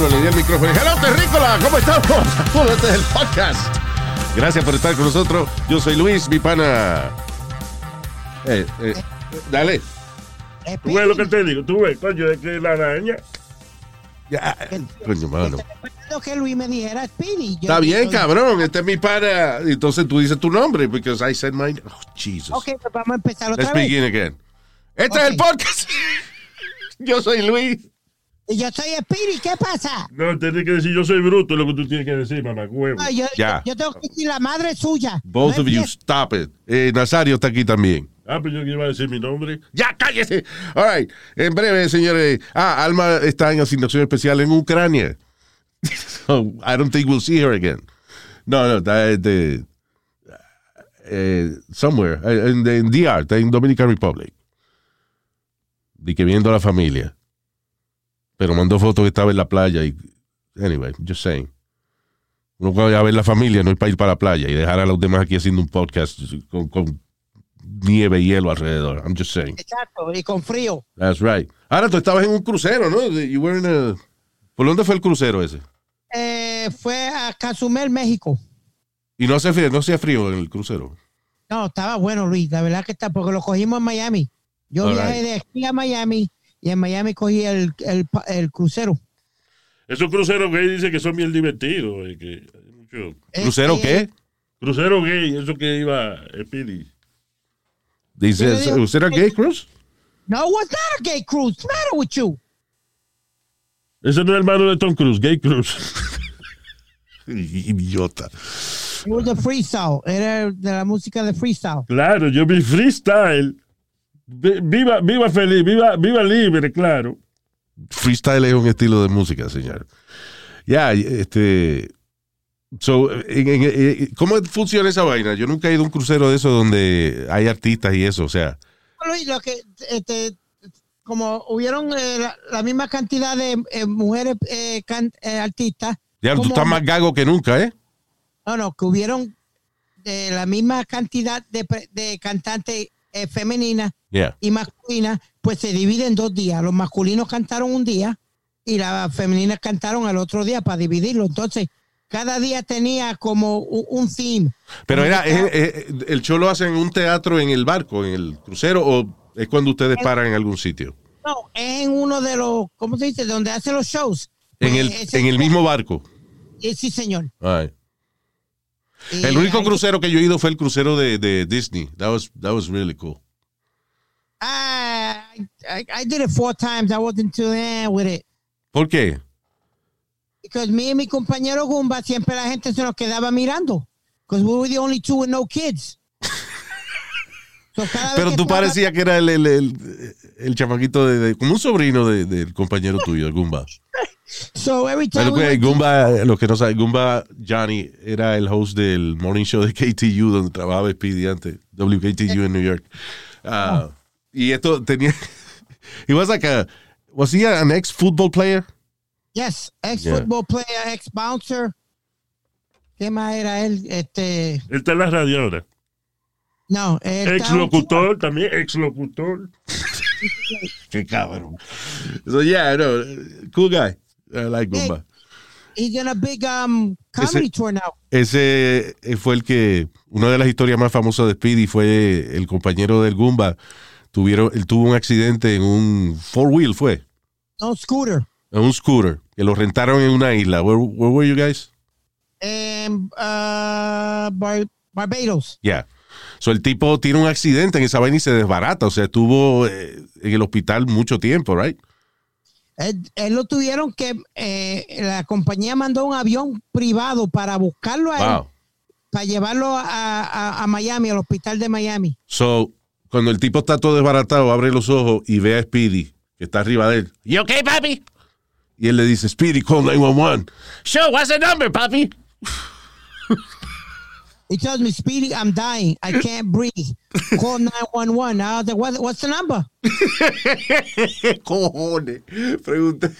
Diablo le dio el micrófono. Hello, Terrícola, ¿cómo estamos? Saludos, este es el podcast. Gracias por estar con nosotros. Yo soy Luis, mi pana. Eh, eh, dale. Tú ves lo que te digo, tú ves, coño, es que la araña. Ya, coño, mano. Que Luis me dijera Speedy. Está bien, yo- cabrón. Este es mi pana. Entonces tú dices tu nombre, because I said mine. Oh, Jesus. Ok, pues vamos a empezar otra Let's vez. begin again. Este es el podcast. Yo soy Luis. Y yo soy Speedy, ¿qué pasa? No, tienes que decir yo soy bruto, es lo que tú tienes que decir, mamá, huevo. No, yo, Ya. yo, yo tengo que decir la madre suya. Both No of you, stop it. Eh, Nazario está aquí también. Ah, pues yo que iba a decir mi nombre. Ya, cállese. All right. En breve, señores. Ah, Alma está en asignación especial en Ucrania. so, I don't think we'll see her again. No, no, está de, eh, somewhere. eh, En, en DR, está en Dominican Republic. Y que viendo a la familia. Pero mandó fotos que estaba en la playa. Y, anyway, just saying. Uno cuando a ver la familia no es para ir para la playa y dejar a los demás aquí haciendo un podcast con, con nieve y hielo alrededor. I'm just saying. Exacto, y con frío. That's right. Ahora tú estabas en un crucero, ¿no? You were in a- ¿Por dónde fue el crucero ese? Eh, fue a Cozumel, México. Y no hacía frío, no hacía frío en el crucero. No, estaba bueno, Luis. La verdad que está, porque lo cogimos en Miami. Yo All viajé right. de aquí a Miami y en Miami cogí el, el, el crucero. Esos cruceros gay dicen que son bien divertidos. eh, que hay mucho- ¿Crucero Este, qué? Crucero gay, eso que iba Speedy. Dice, ¿usted era gay cruise? No, was not a gay cruise. What's the matter with you? Ese no es hermano de Tom Cruise, Gay Cruise. Idiota. It was a freestyle. Era de la música de freestyle. claro, yo vi freestyle. Vi- Viva, viva feliz, viva, viva libre, claro. Freestyle es un estilo de música, señor. Ya, este... So, en- en- en- ¿Cómo funciona esa vaina? Yo nunca he ido a un crucero de eso donde hay artistas y eso, o sea... Luis, lo que, este, como hubieron eh, la, la misma cantidad de eh, mujeres eh, can- eh, artistas, Ya, tú estás más gago que nunca, ¿eh? no, no, que hubieron de la misma cantidad de, de cantantes eh, femeninas Yeah. y masculinas, pues se divide en dos días. Los masculinos cantaron un día y las femeninas cantaron el otro día para dividirlo. Entonces, cada día tenía como un, un theme. Pero era, es- cada- es- ¿el show lo hacen en un teatro en el barco, en el crucero, o es cuando ustedes paran en algún sitio? no, es en uno de los, ¿cómo se dice? Donde hacen los shows. En Pues el, en el mismo barco. eh, Sí, señor. All right. Y El único crucero que yo he ido fue el crucero de, de Disney. That was, that was really cool. Ah, I, I did it four times. I wasn't too eh, with it. ¿Por qué? Because me y mi compañero Gumba, siempre la gente se nos quedaba mirando. Because we were the only two with no kids. So, Pero tú estaba- parecías que era el, el, el, el chamaquito de, de- como un sobrino de- del compañero tuyo, el Goomba. So every time Pero we que went to- Goomba, los que no saben, Goomba Johnny era el host del morning show de KTU, donde trabajaba Speedy antes, WKTU en New York. Ah, Y esto tenía, he was like a, was he an ex football player? Yes, ex Yeah. football player, ex bouncer. ¿Qué más era él? Este, Él está en la radio ahora. no, él Ex locutor también, ex locutor. Qué cabrón. So yeah, no, cool guy. I like Goomba. He's in a big um, comedy Ese- tour now. Ese eh, fue el que, una de las historias más famosas de Speedy fue el compañero del Goomba. Tuvieron, él tuvo un accidente en un four wheel, fue, No scooter. en un scooter, que lo rentaron en una isla. Where, where were you guys? En uh, Bar- Barbados. Yeah. So el tipo tiene un accidente en esa vaina y se desbarata. O sea, estuvo eh, en el hospital mucho tiempo, right? Él, él lo tuvieron que, eh, la compañía mandó un avión privado para buscarlo a él, para llevarlo a, a- a Miami, al hospital de Miami. So, cuando el tipo está todo desbaratado, abre los ojos y ve a Speedy, que está arriba de él. ¿You okay, papi? Y él le dice, Speedy, call 911. Sure, what's the number, papi? He tells me, Speedy, I'm dying. I can't breathe. Call 911. I was like, what, what's the number? Cojones. Pregunta.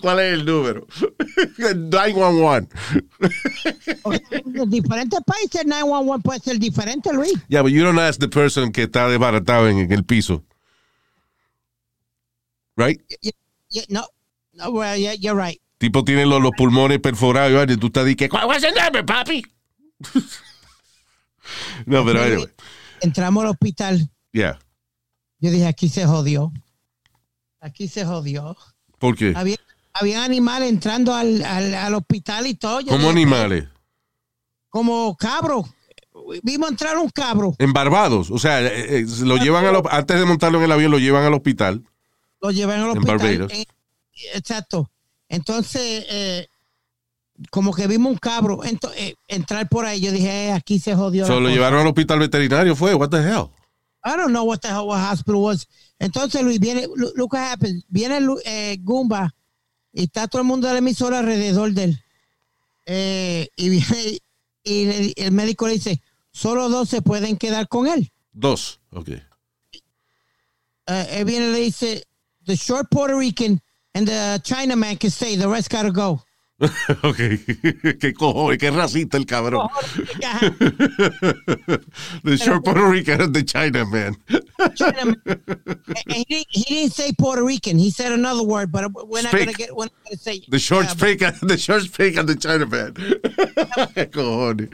¿Cuál es el número? 911. En diferentes países, 911 puede ser diferente, Luis. Yeah, but you don't ask the person que está desbaratado en, el piso. Right? Yeah, yeah, no, no, well, yeah, you're right. Tipo tiene los, los pulmones perforados y tú estás di que, "What's the number, papi? no, pero anyway. Entramos al hospital. Yeah. Yo dije, aquí se jodió. Aquí se jodió. ¿Por qué? Había, había animales entrando al, al, al hospital y todo. Yo Como dije, animales. Como cabro. Vimos entrar un cabro. En Barbados. O sea, eh, eh, lo llevan a lo- antes de montarlo en el avión, lo llevan al hospital. Lo llevan al En hospital. Barbados. Eh, exacto. Entonces, eh, como que vimos un cabro eh, entrar por ahí. Yo dije, eh, aquí se jodió. la So, lo cosa. llevaron al hospital veterinario, fue. What the hell? I don't know what the hell what hospital was. Entonces, Luis, viene, look, what happens. Viene eh, Goomba y está todo el mundo de la emisora alrededor de él. Eh, y viene y le- el médico le dice, solo dos se pueden quedar con él. Dos. Ok. Eh, él viene y le dice, the short Puerto Rican and the Chinaman can stay, the rest gotta go. ok. qué cojones, qué racista el cabrón. the short Puerto Rican and the China man. Chinaman. And he, didn't, he didn't say Puerto Rican. He said another word, but we're not Speak. gonna get. We're not gonna say The short Yeah, and the short speak and the China man. qué cojones.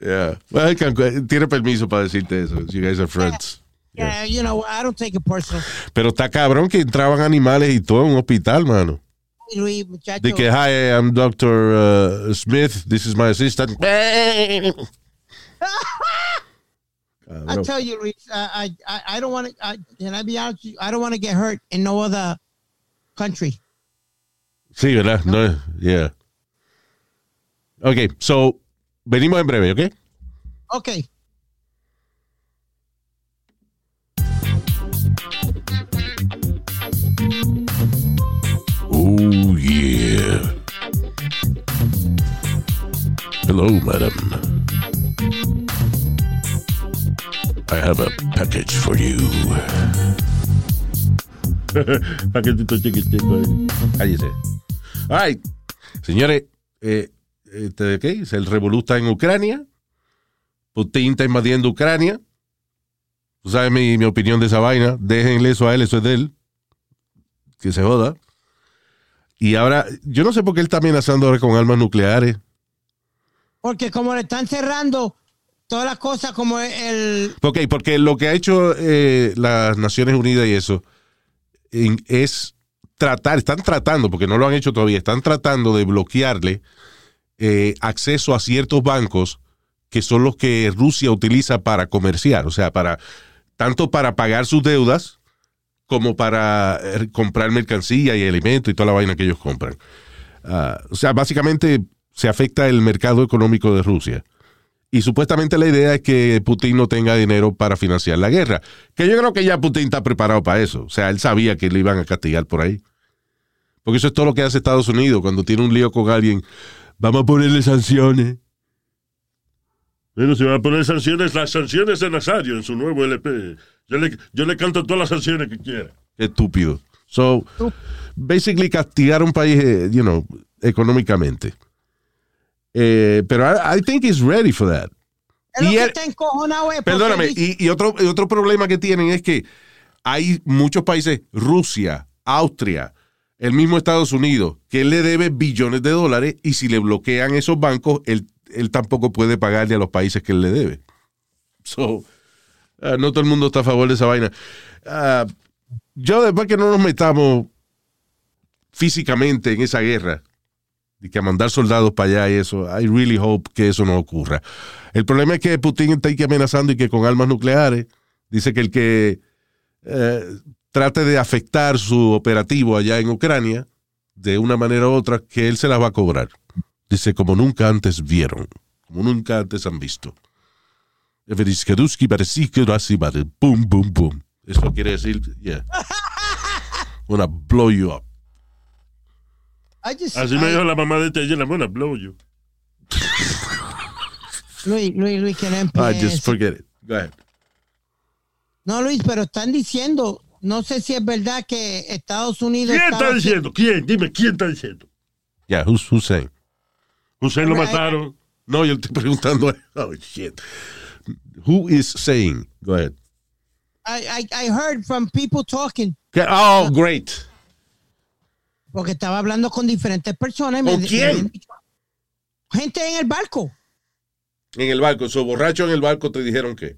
Yeah. Well, can- tiene permiso para decirte eso. You guys are friends. Yeah, you know, I don't take it personal. Pero está cabrón que entraban animales y todo en un hospital, mano. De que, hi, I'm Dr. uh, Smith. This is my assistant. I tell you, Luis, uh, I, I, I don't want to. Can I be honest? With you? I don't want to get hurt in no other country. Sí, ¿verdad? No, yeah. Ok, so, venimos en breve, okay? Okay. Hello, madam. I have a package for you. Paquetito chiquitico. ahí. Cállese. All right. Señores, eh, este, ¿qué? El revolú está en Ucrania. Putin está invadiendo Ucrania. Tú sabes mi, mi opinión de esa vaina. Déjenle eso a él, eso es de él. Que se joda. Y ahora, yo no sé por qué él está amenazando ahora con armas nucleares. Porque como le están cerrando todas las cosas, como el. Ok, porque lo que ha hecho eh, las Naciones Unidas y eso es tratar, están tratando, porque no lo han hecho todavía, están tratando de bloquearle eh, acceso a ciertos bancos que son los que Rusia utiliza para comerciar, o sea, para tanto para pagar sus deudas como para eh, comprar mercancía y alimentos y toda la vaina que ellos compran. Ah, o sea, básicamente se afecta el mercado económico de Rusia. Y supuestamente la idea es que Putin no tenga dinero para financiar la guerra. Que yo creo que ya Putin está preparado para eso. O sea, él sabía que le iban a castigar por ahí. Porque eso es todo lo que hace Estados Unidos cuando tiene un lío con alguien. Vamos a ponerle sanciones. Pero se van a poner sanciones, las sanciones de Nazario en su nuevo LP. Yo le, yo le canto todas las sanciones que quiera. Qué estúpido. So, basically castigar a un país, eh, you know, económicamente. Eh, pero I, I think he's ready for that. Y está Perdóname, y, y otro, y otro problema que tienen es que hay muchos países, Rusia, Austria, el mismo Estados Unidos, que él le debe billones de dólares y si le bloquean esos bancos, él, él tampoco puede pagarle a los países que él le debe. So, ah, no todo el mundo está a favor de esa vaina. Ah, yo después que no nos metamos físicamente en esa guerra, y que a mandar soldados para allá y eso, I really hope que eso no ocurra. El problema es que Putin está ahí amenazando y que con armas nucleares, dice que el que eh, trate de afectar su operativo allá en Ucrania, de una manera u otra, que él se las va a cobrar. Dice, como nunca antes vieron, como nunca antes han visto. Boom, boom, boom. Eso quiere decir, yeah. Wanna blow you up. I just- Así me I- dijo la mamá de este ayer, la buena blow you. Luis, Luis, Luis, que no Ah, just empiece. forget it. Go ahead. No, Luis, pero están diciendo, no sé si es verdad que Estados Unidos. ¿Quién está diciendo? ¿Quién? Dime, ¿quién está diciendo? Yeah, who's, who's saying? Hussein lo Right. mataron. No, yo estoy preguntando. Oh, shit. Who is saying? Go ahead. I, I, I heard from people talking. Oh, great. Porque estaba hablando con diferentes personas. y me- ¿Con quién? Gente en el barco. En el barco, so borracho en el barco te dijeron que.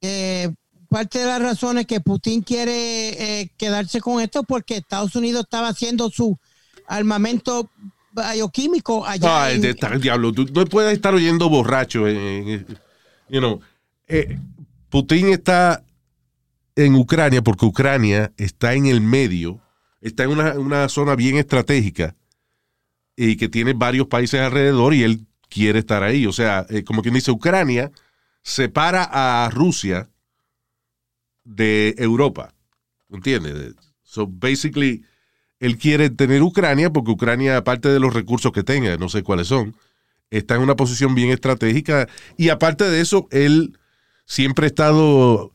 Eh, parte de las razones que Putin quiere eh, quedarse con esto porque Estados Unidos estaba haciendo su armamento bioquímico allá. Ay, en- de tal diablo. Tú no puedes estar oyendo borracho. you know, eh, Putin está en Ucrania porque Ucrania está en el medio, está en una, una zona bien estratégica y que tiene varios países alrededor y él quiere estar ahí. O sea, eh, como quien dice, Ucrania separa a Rusia de Europa. ¿Entiendes? So basically, él quiere tener Ucrania porque Ucrania, aparte de los recursos que tenga, no sé cuáles son, está en una posición bien estratégica y aparte de eso, él siempre ha estado,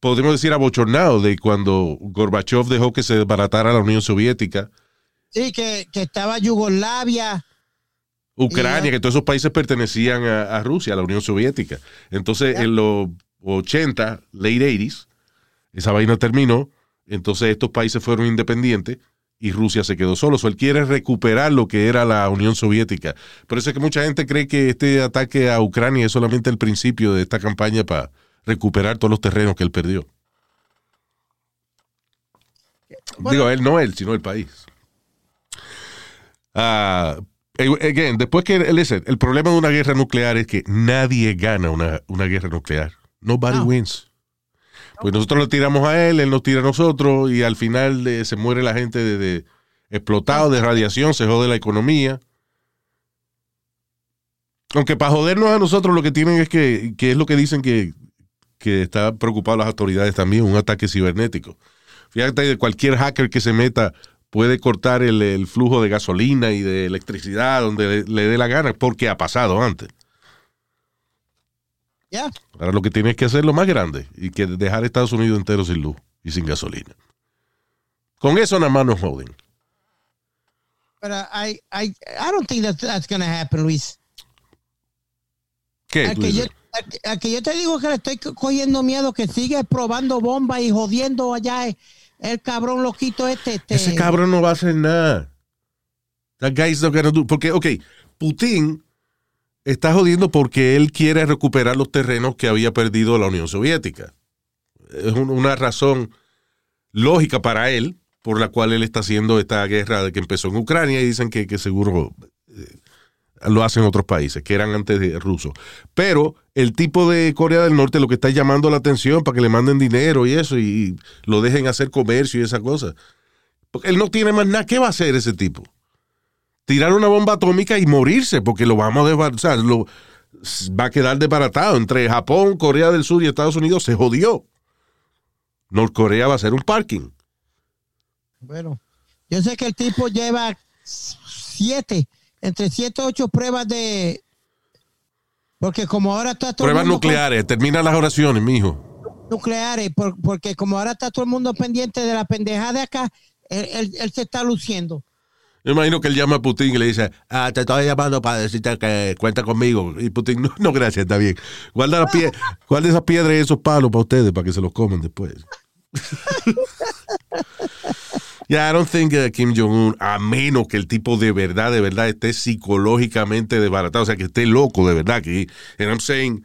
podemos decir, abochornado de cuando Gorbachev dejó que se desbaratara la Unión Soviética, Sí, que, que estaba Yugoslavia. Ucrania, Y- que todos esos países pertenecían a, a Rusia, a la Unión Soviética. Entonces, en los 80, late 80s, esa vaina terminó, entonces estos países fueron independientes y Rusia se quedó solo. So, él quiere recuperar lo que era la Unión Soviética. Por eso es que mucha gente cree que este ataque a Ucrania es solamente el principio de esta campaña para recuperar todos los terrenos que él perdió. Digo, él no él, sino el país. Ah, again, después que, listen, el problema de una guerra nuclear es que nadie gana una, una guerra nuclear. Nobody No. wins. Pues nosotros lo tiramos a él, él nos tira a nosotros y al final eh, se muere la gente de, de explotado de radiación, se jode la economía. Aunque para jodernos a nosotros lo que tienen es que, que es lo que dicen que, que está preocupado las autoridades también, un ataque cibernético. Fíjate, de cualquier hacker que se meta puede cortar el, el flujo de gasolina y de electricidad donde le, le dé la gana, porque ha pasado antes. Ya. Ahora lo que tienes que hacer es lo más grande y que dejar Estados Unidos entero sin luz y sin gasolina. Con eso nada más nos joden. Pero I, I, I don't think that that's going to happen, Luis. ¿Qué? Yo, al que- yo te digo que le estoy co- cogiendo miedo, que sigue probando bombas y jodiendo allá el, el cabrón loquito este. este Ese cabrón no va a hacer nada. Guy's. Porque, ok, Putin está jodiendo porque él quiere recuperar los terrenos que había perdido la Unión Soviética. Es un- una razón lógica para él por la cual él está haciendo esta guerra que empezó en Ucrania y dicen que, que seguro eh, lo hacen otros países, que eran antes rusos. Pero el tipo de Corea del Norte lo que está llamando la atención para que le manden dinero y eso y lo dejen hacer comercio y esa cosa. Porque él no tiene más nada. ¿Qué va a hacer ese tipo? Tirar una bomba atómica y morirse, porque lo vamos a desbaratar. Lo, va a quedar desbaratado. Entre Japón, Corea del Sur y Estados Unidos se jodió. Norcorea va a ser un parking. Bueno, yo sé que el tipo lleva siete, entre siete o ocho pruebas de. Porque como ahora está todo el Pruebas mundo con- nucleares. Termina las oraciones, mijo. nucleares, por- porque como ahora está todo el mundo pendiente de la pendejada de acá, él, él- él se está luciendo. Yo imagino que él llama a Putin y le dice, ah, te estoy llamando para decirte que cuenta conmigo. Y Putin, no, no gracias, está bien. Guarda, la pie guarda esas piedras y esos palos para ustedes, para que se los coman después. Yeah, I don't think uh, Kim Jong-un, a menos que el tipo de verdad, de verdad esté psicológicamente desbaratado, o sea, que esté loco de verdad, que, and I'm saying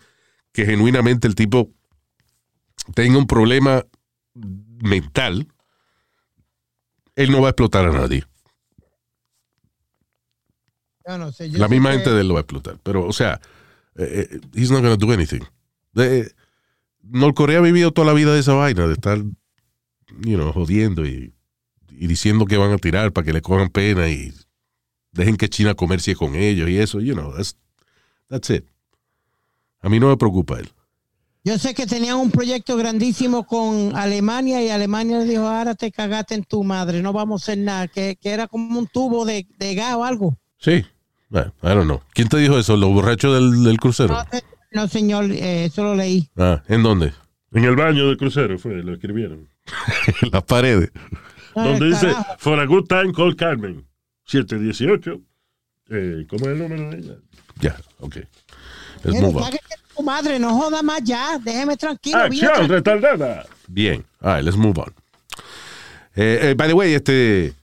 que genuinamente el tipo tenga un problema mental, él no va a explotar a nadie. Yo no sé, yo La misma que- gente de él lo va a explotar. Pero, o sea, eh, eh, he's not gonna do anything. De, Norcorea ha vivido toda la vida de esa vaina, de estar, you know, jodiendo y, y diciendo que van a tirar para que le cojan pena y dejen que China comercie con ellos y eso, you know, that's, that's it. A mí no me preocupa él. Yo sé que tenían un proyecto grandísimo con Alemania y Alemania le dijo, ahora te cagaste en tu madre, no vamos a hacer nada, que, que era como un tubo de, de gas o algo. Sí, Bueno, I don't know. ¿Quién te dijo eso? ¿Los borrachos del, del crucero? No, no, señor, eh, eso lo leí. Ah, ¿en dónde? En el baño del crucero fue, lo escribieron. En las paredes. Donde dice, for a good time, call Carmen. 718. Eh, ¿Cómo es el número de ella? Ya, ok. Tu madre, no joda más ya, déjeme tranquilo. Acción retardada. Bien. All right, let's move on. Eh, eh, by the way, este.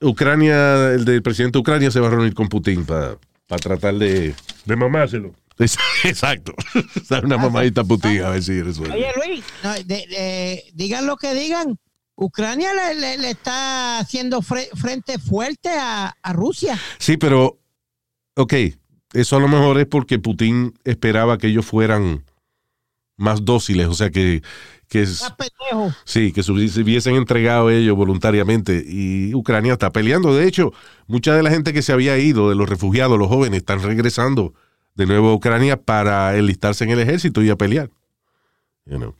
Ucrania, el del presidente de Ucrania se va a reunir con Putin para tratar de. De mamárselo. Exacto. Dar una mamadita a Putin a ver si resuelve. Oye, Luis, no, de- de- digan lo que digan. Ucrania le, le- le está haciendo fre- frente fuerte a, a Rusia. Sí, pero. Ok. Eso a lo mejor es porque Putin esperaba que ellos fueran más dóciles. O sea, que. que es-. Sí, que se hubiesen entregado ellos voluntariamente y Ucrania está peleando. De hecho, mucha de la gente que se había ido, de los refugiados, los jóvenes, están regresando de nuevo a Ucrania para enlistarse en el ejército y a pelear. You know,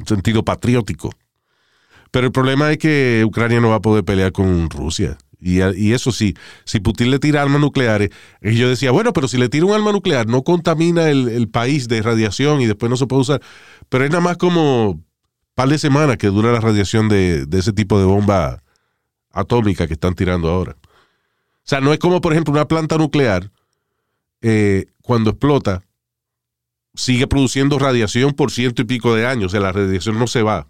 un sentido patriótico. Pero el problema es que Ucrania no va a poder pelear con Rusia. Y, y eso sí, si Putin le tira armas nucleares, y yo decía, bueno, pero si le tira un arma nuclear, no contamina el, el país de radiación y después no se puede usar. Pero es nada más como par de semanas que dura la radiación de, de ese tipo de bomba atómica que están tirando ahora. O sea, no es como, por ejemplo, una planta nuclear, eh, cuando explota, sigue produciendo radiación por ciento y pico de años. O sea, la radiación no se va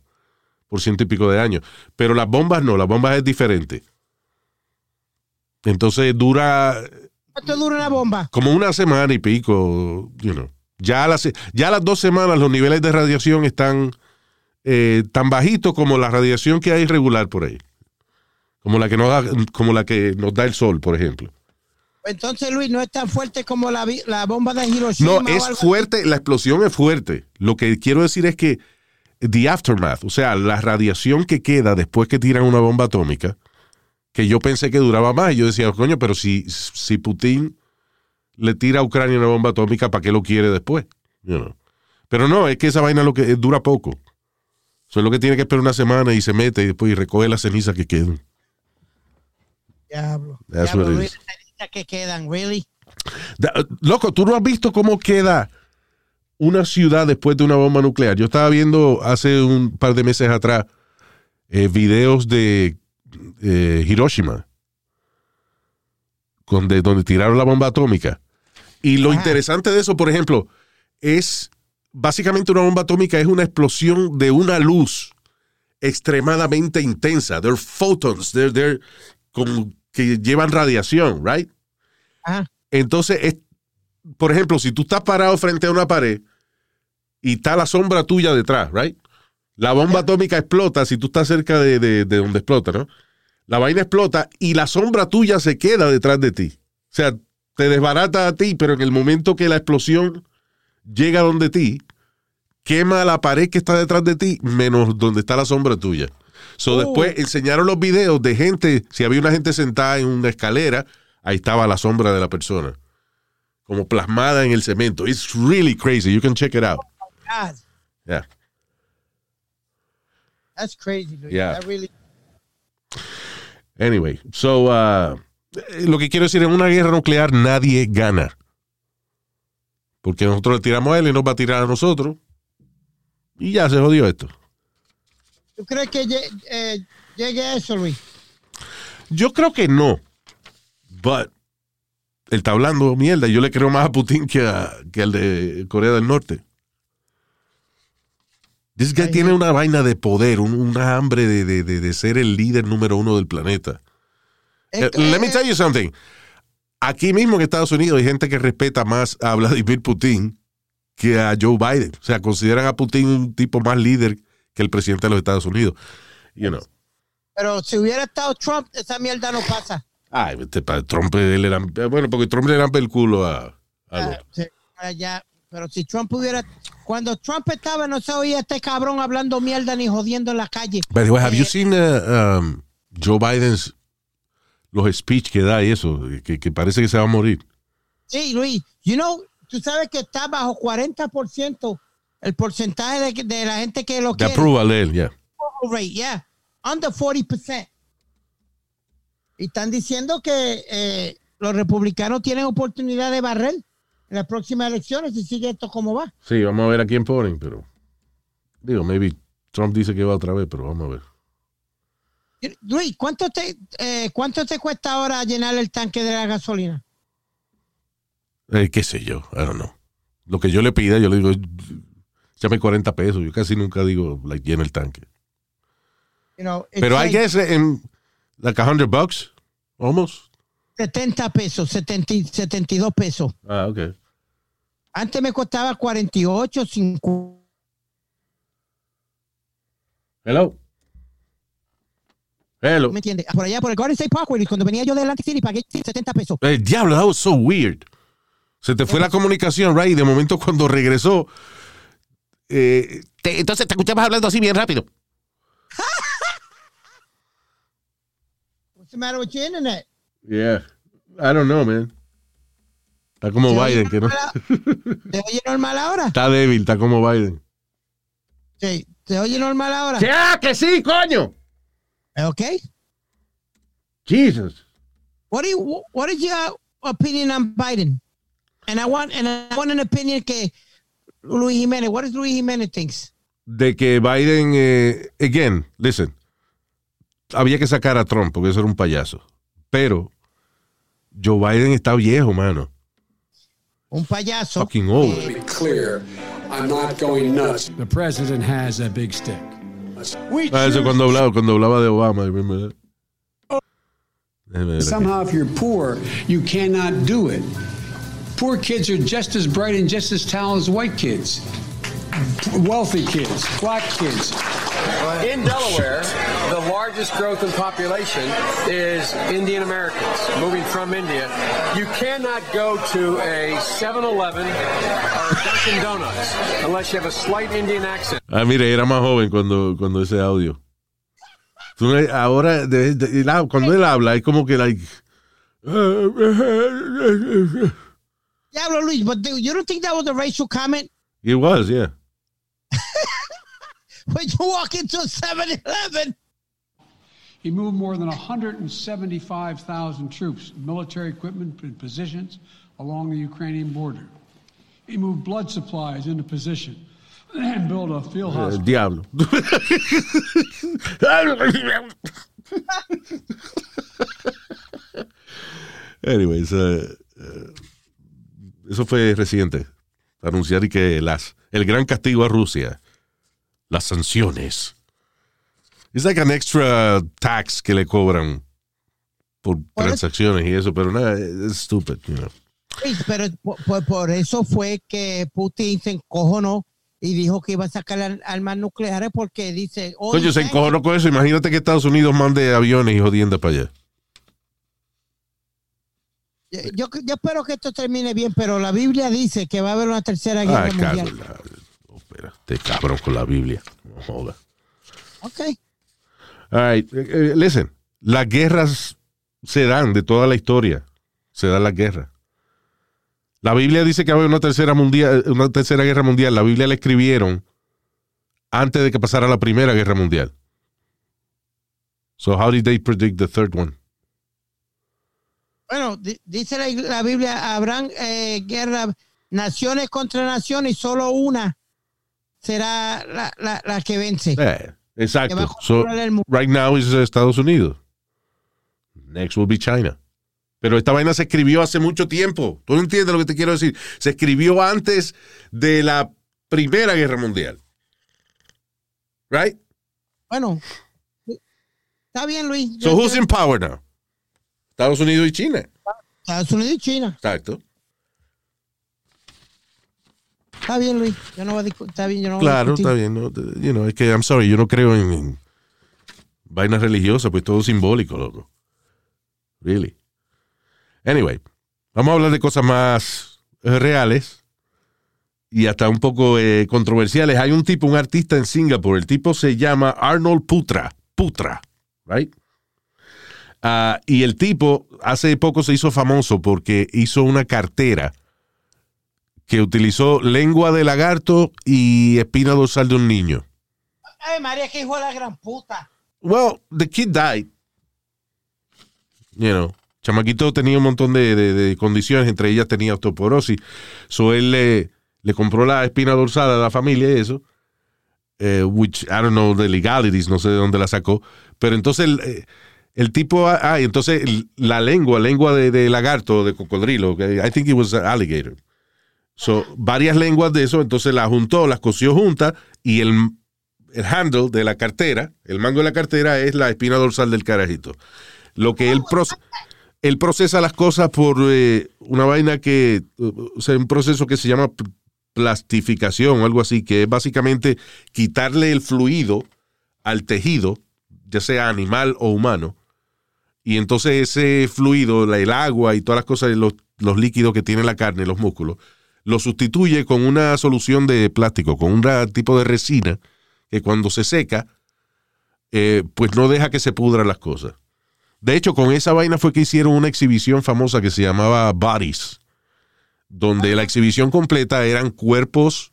por ciento y pico de años. Pero las bombas no, las bombas es diferente. Entonces dura ¿Cuánto dura una bomba? como una semana y pico, you know. Ya a las, ya a las dos semanas los niveles de radiación están eh, tan bajitos como la radiación que hay regular por ahí. Como la que nos da, como la que nos da el sol, por ejemplo. Entonces, Luis, no es tan fuerte como la, la bomba de Hiroshima. No, es fuerte, la explosión es fuerte. Lo que quiero decir es que the aftermath, o sea, la radiación que queda después que tiran una bomba atómica, que yo pensé que duraba más. Y yo decía, coño, pero si, si Putin le tira a Ucrania una bomba atómica, ¿para qué lo quiere después? You know. Pero no, es que esa vaina lo que eh, dura poco. Eso es lo que tiene que esperar una semana y se mete y después y recoge las cenizas que quedan. Diablo. That's Diablo, what it Luis, is. las cenizas que quedan, really. Da- loco, ¿tú no has visto cómo queda una ciudad después de una bomba nuclear? Yo estaba viendo hace un par de meses atrás eh, videos de eh, Hiroshima, donde, donde tiraron la bomba atómica. Y lo Ajá. interesante de eso, por ejemplo, es básicamente una bomba atómica es una explosión de una luz extremadamente intensa. They're photons, they're, they're como que llevan radiación, right? Ajá. Entonces, es- por ejemplo, si tú estás parado frente a una pared y está la sombra tuya detrás, right? La bomba atómica explota si tú estás cerca de, de- de donde explota, ¿no? La vaina explota y la sombra tuya se queda detrás de ti. O sea, te desbarata a ti, pero en el momento que la explosión llega donde ti, quema la pared que está detrás de ti, menos donde está la sombra tuya. So, Oh. después enseñaron los videos de gente, si había una gente sentada en una escalera, ahí estaba la sombra de la persona. Como plasmada en el cemento. It's really crazy. You can check it out. God, Yeah. that's crazy, Luis. Yeah. That really- Anyway, so, uh, lo que quiero decir, en una guerra nuclear nadie gana. Porque nosotros le tiramos a él y nos va a tirar a nosotros. Y ya se jodió esto. ¿Tú crees que eh, llegue a eso, Luis? Yo creo que no. But él está hablando mierda. Yo le creo más a Putin que, a- que al de Corea del Norte. This guy Ay, tiene una vaina de poder, un- una hambre de, de- de- de ser el líder número uno del planeta. Es Eh, que- Let me tell you something. Aquí mismo en Estados Unidos hay gente que respeta más a Vladimir Putin que a Joe Biden. O sea, consideran a Putin un tipo más líder que el presidente de los Estados Unidos. You know. Pero si hubiera estado Trump, esa mierda no pasa. Ay, este pa- Trump le ram- bueno, porque Trump le rampa el culo a, a Ah, sí, ah, ya. Pero si Trump hubiera. Cuando Trump estaba, no se oía este cabrón hablando mierda ni jodiendo en la calle. By the way, have you Eh, seen uh, um, Joe Biden's los speech que da y eso, que, que parece que se va a morir? Sí, Luis. You know, tú sabes que está bajo 40% el porcentaje de, de la gente que lo approval de él, ya. approval rate, yeah. Under 40%. Y están diciendo que eh, los republicanos tienen oportunidad de barrer en las próximas elecciones si sigue esto como va. Sí, vamos a ver a quién ponen, pero. Digo, maybe Trump dice que va otra vez, pero vamos a ver. Luis, ¿cuánto te, eh, ¿cuánto te cuesta ahora llenar el tanque de la gasolina? Eh, qué sé yo, I don't know. Lo que yo le pida, yo le digo, llame 40 pesos. Yo casi nunca digo, like, llena el tanque. You know, it's Pero like guess in like a hundred bucks, almost. 70 pesos, 70, y- 72 pesos. Ah, okay. Antes me costaba 48, 50. Hello. Hello. ¿Me entiendes? Por allá, por el Garden State Parkway, cuando venía yo de Atlantic City, pagué 70 pesos. El diablo, that was so weird. Se te fue la comunicación, right? Y de momento cuando regresó, eh, te- entonces te escuchabas hablando así bien rápido. The matter with your internet? Yeah. I don't know, man. Está como ¿Te oye Biden, que no. ¿Te oye normal ahora? Está débil, está como Biden. Sí. ¿Te oye normal ahora? ¡Ya, que sí, coño! ¿Ok? Jesus. What, do you, what is your opinion on Biden? And I want, and I want an opinion que Luis Jiménez, what does Luis Jiménez thinks? De que Biden, eh, again, listen, había que sacar a Trump porque eso era un payaso. Pero Joe Biden está viejo, mano. Un payaso. Fucking old. be clear, I'm not going nuts. The president has a big stick. Ah, eso cuando hablaba, cuando hablaba de Obama, remember that? Déjame aquí. Somehow, if you're poor, you cannot do it. Poor kids are just as bright and just as talented as white kids. Wealthy kids, black kids. In Delaware, the largest growth in population is Indian Americans moving from India. You cannot go to a 7 Eleven or a Dunkin' Donuts unless you have a slight Indian accent. Ah, mire, era más joven cuando, cuando ese audio. Tú ahora, de- de- él hab- cuando él habla, es como que, like. Diablo, Luis, but you don't think that was a racial comment? It was, yeah. When you walk into a 7-Eleven, He moved more than 175,000 troops, military equipment, and positions along the Ukrainian border. He moved blood supplies into position and built a field El hospital. diablo. Anyways, eh, eh, eso fue reciente. Anunciar y que las, el gran castigo a Rusia, las sanciones. Es like an extra tax que le cobran por transacciones y eso, pero nada, es stupid, you know. Luis, pero por, por- eso fue que Putin se encojonó y dijo que iba a sacar armas nucleares porque dice... Coño, se encojonó con eso. Imagínate que Estados Unidos mande aviones y jodienda para allá. You. Yo, yo espero que esto termine bien, pero la Biblia dice que va a haber una tercera guerra Ay, mundial. te cabrón con la Biblia. No joda. Ok. All right, eh, eh, listen. Las guerras se dan de toda la historia. Se dan las guerras. La Biblia dice que va a haber una tercera mundial, una tercera guerra mundial. La Biblia la escribieron antes de que pasara la primera guerra mundial. So how did they predict the third one? Bueno, di- dice la, la Biblia, habrán eh, guerra, naciones contra naciones y solo una será la, la- la que vence. Eh, que exacto. So, el mundo. right now is Estados Unidos. Next will be China. Pero esta vaina se escribió hace mucho tiempo. ¿Tú no entiendes lo que te quiero decir? Se escribió antes de la Primera Guerra Mundial. Right? Bueno, está bien, Luis. So who's in power now? Estados Unidos y China. Estados Unidos y China. Exacto. Está bien, Luis. Yo no voy a discu- Está bien, yo no voy a Claro, discutir. está bien. ¿no? You know, es que, I'm sorry, yo no creo en, en vainas religiosas, pues todo simbólico, loco. Really. Anyway, vamos a hablar de cosas más eh, reales y hasta un poco eh, controversiales. Hay un tipo, un artista en Singapur, el tipo se llama Arnold Putra. Putra, right? Ah, y el tipo hace poco se hizo famoso porque hizo una cartera que utilizó lengua de lagarto y espina dorsal de un niño. Ay, María, qué hijo de la gran puta. Well, the kid died. You know, chamaquito tenía un montón de, de- de condiciones, entre ellas tenía osteoporosis. So él le, le compró la espina dorsal a la familia y eso. eh, which I don't know the legalities, no sé de dónde la sacó. Pero entonces eh, el tipo, ah, ah, entonces la lengua, lengua de, lagarto, de cocodrilo, I think it was alligator. So, varias lenguas de eso, entonces las juntó, las cosió juntas y el, el handle de la cartera, el mango de la cartera es la espina dorsal del carajito. Lo que él, él procesa las cosas por eh, una vaina que, o sea, un proceso que se llama plastificación o algo así, que es básicamente quitarle el fluido al tejido, ya sea animal o humano, y entonces ese fluido, el agua y todas las cosas, los, los líquidos que tiene la carne, los músculos, lo sustituye con una solución de plástico, con un tipo de resina que cuando se seca, eh, pues no deja que se pudran las cosas. De hecho, con esa vaina fue que hicieron una exhibición famosa que se llamaba Bodies, donde la exhibición completa eran cuerpos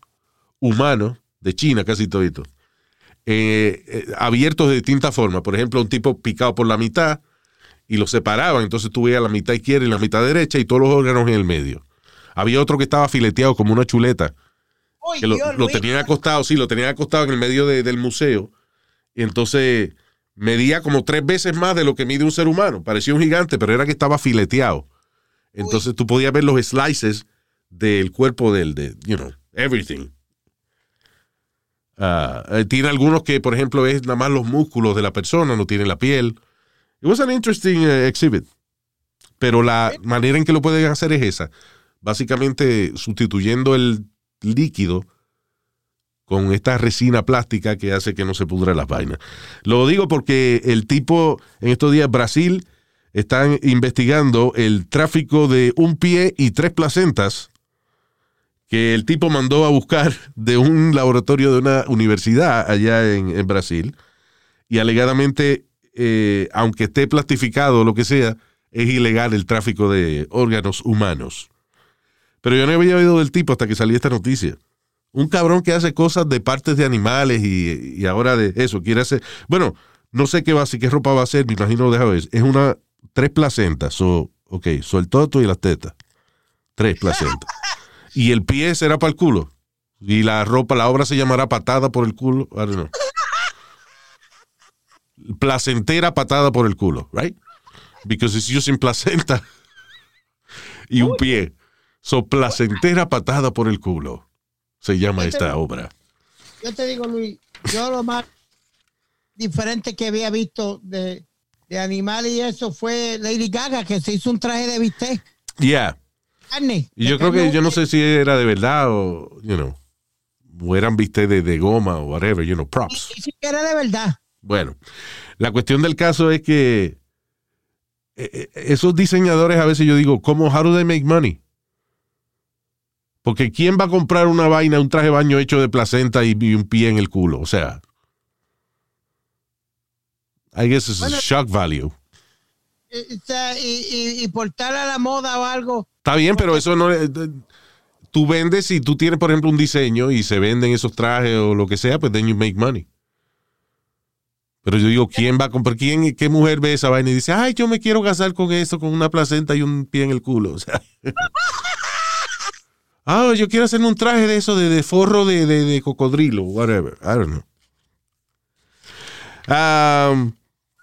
humanos de China, casi todito, eh, eh, abiertos de distintas formas. Por ejemplo, un tipo picado por la mitad y lo separaban, entonces tú veías la mitad izquierda y la mitad derecha y todos los órganos en el medio. Había otro que estaba fileteado como una chuleta, Uy, que lo, Dios, lo Luis. tenían acostado, sí, lo tenían acostado en el medio de- del museo. Y entonces medía como tres veces más de lo que mide un ser humano. Parecía un gigante, pero era que estaba fileteado. Entonces tú podías ver los slices del cuerpo del, de, you know, everything. Ah, eh, tiene algunos que, por ejemplo, es nada más los músculos de la persona, no tiene la piel. It was an interesting eh, exhibit. Pero la manera en que lo pueden hacer es esa. Básicamente sustituyendo el líquido con esta resina plástica que hace que no se pudra las vainas. Lo digo porque el tipo, en estos días, Brasil, están investigando el tráfico de un pie y tres placentas que el tipo mandó a buscar de un laboratorio de una universidad allá en, Brasil. Y alegadamente, eh, aunque esté plastificado o lo que sea, es ilegal el tráfico de órganos humanos. Pero yo no había oído del tipo hasta que salió esta noticia. Un cabrón que hace cosas de partes de animales y, ahora de eso, quiere hacer. Bueno, no sé qué va a qué ropa va a hacer, me imagino, deja ver. Es una. Tres placentas. So, ok, so el toto y las tetas. Tres placentas. Y el pie será para el culo. Y la ropa, la obra se llamará patada por el culo. I don't know. Placentera patada por el culo, right? Because it's using placenta y un pie. So, placentera patada por el culo. Se llama esta obra. Yo te digo, Luis, yo lo más diferente que había visto de, de animal y eso fue Lady Gaga, que se hizo un traje de bistec. Yeah. Carne. Y yo creo que yo no sé si era de verdad o, you know, o eran viste de, de goma o whatever, you know, props. Y sí que era de verdad. Bueno, la cuestión del caso es que eh, eh, esos diseñadores a veces yo digo, ¿cómo, how do they make money? Porque ¿quién va a comprar una vaina, un traje de baño hecho de placenta y, y un pie en el culo? O sea, I guess it's a Bueno. shock value. Y, y, y, portar a la moda o algo. Está bien, pero eso no Tú vendes si tú tienes, por ejemplo, un diseño y se venden esos trajes o lo que sea, pues then you make money. Pero yo digo, ¿quién va a comprar? ¿Quién, ¿Qué mujer ve esa vaina y dice, ay, yo me quiero casar con eso, con una placenta y un pie en el culo? O sea, ah, yo quiero hacerme un traje de eso, de, forro de, de- de cocodrilo, whatever. I don't know. Um,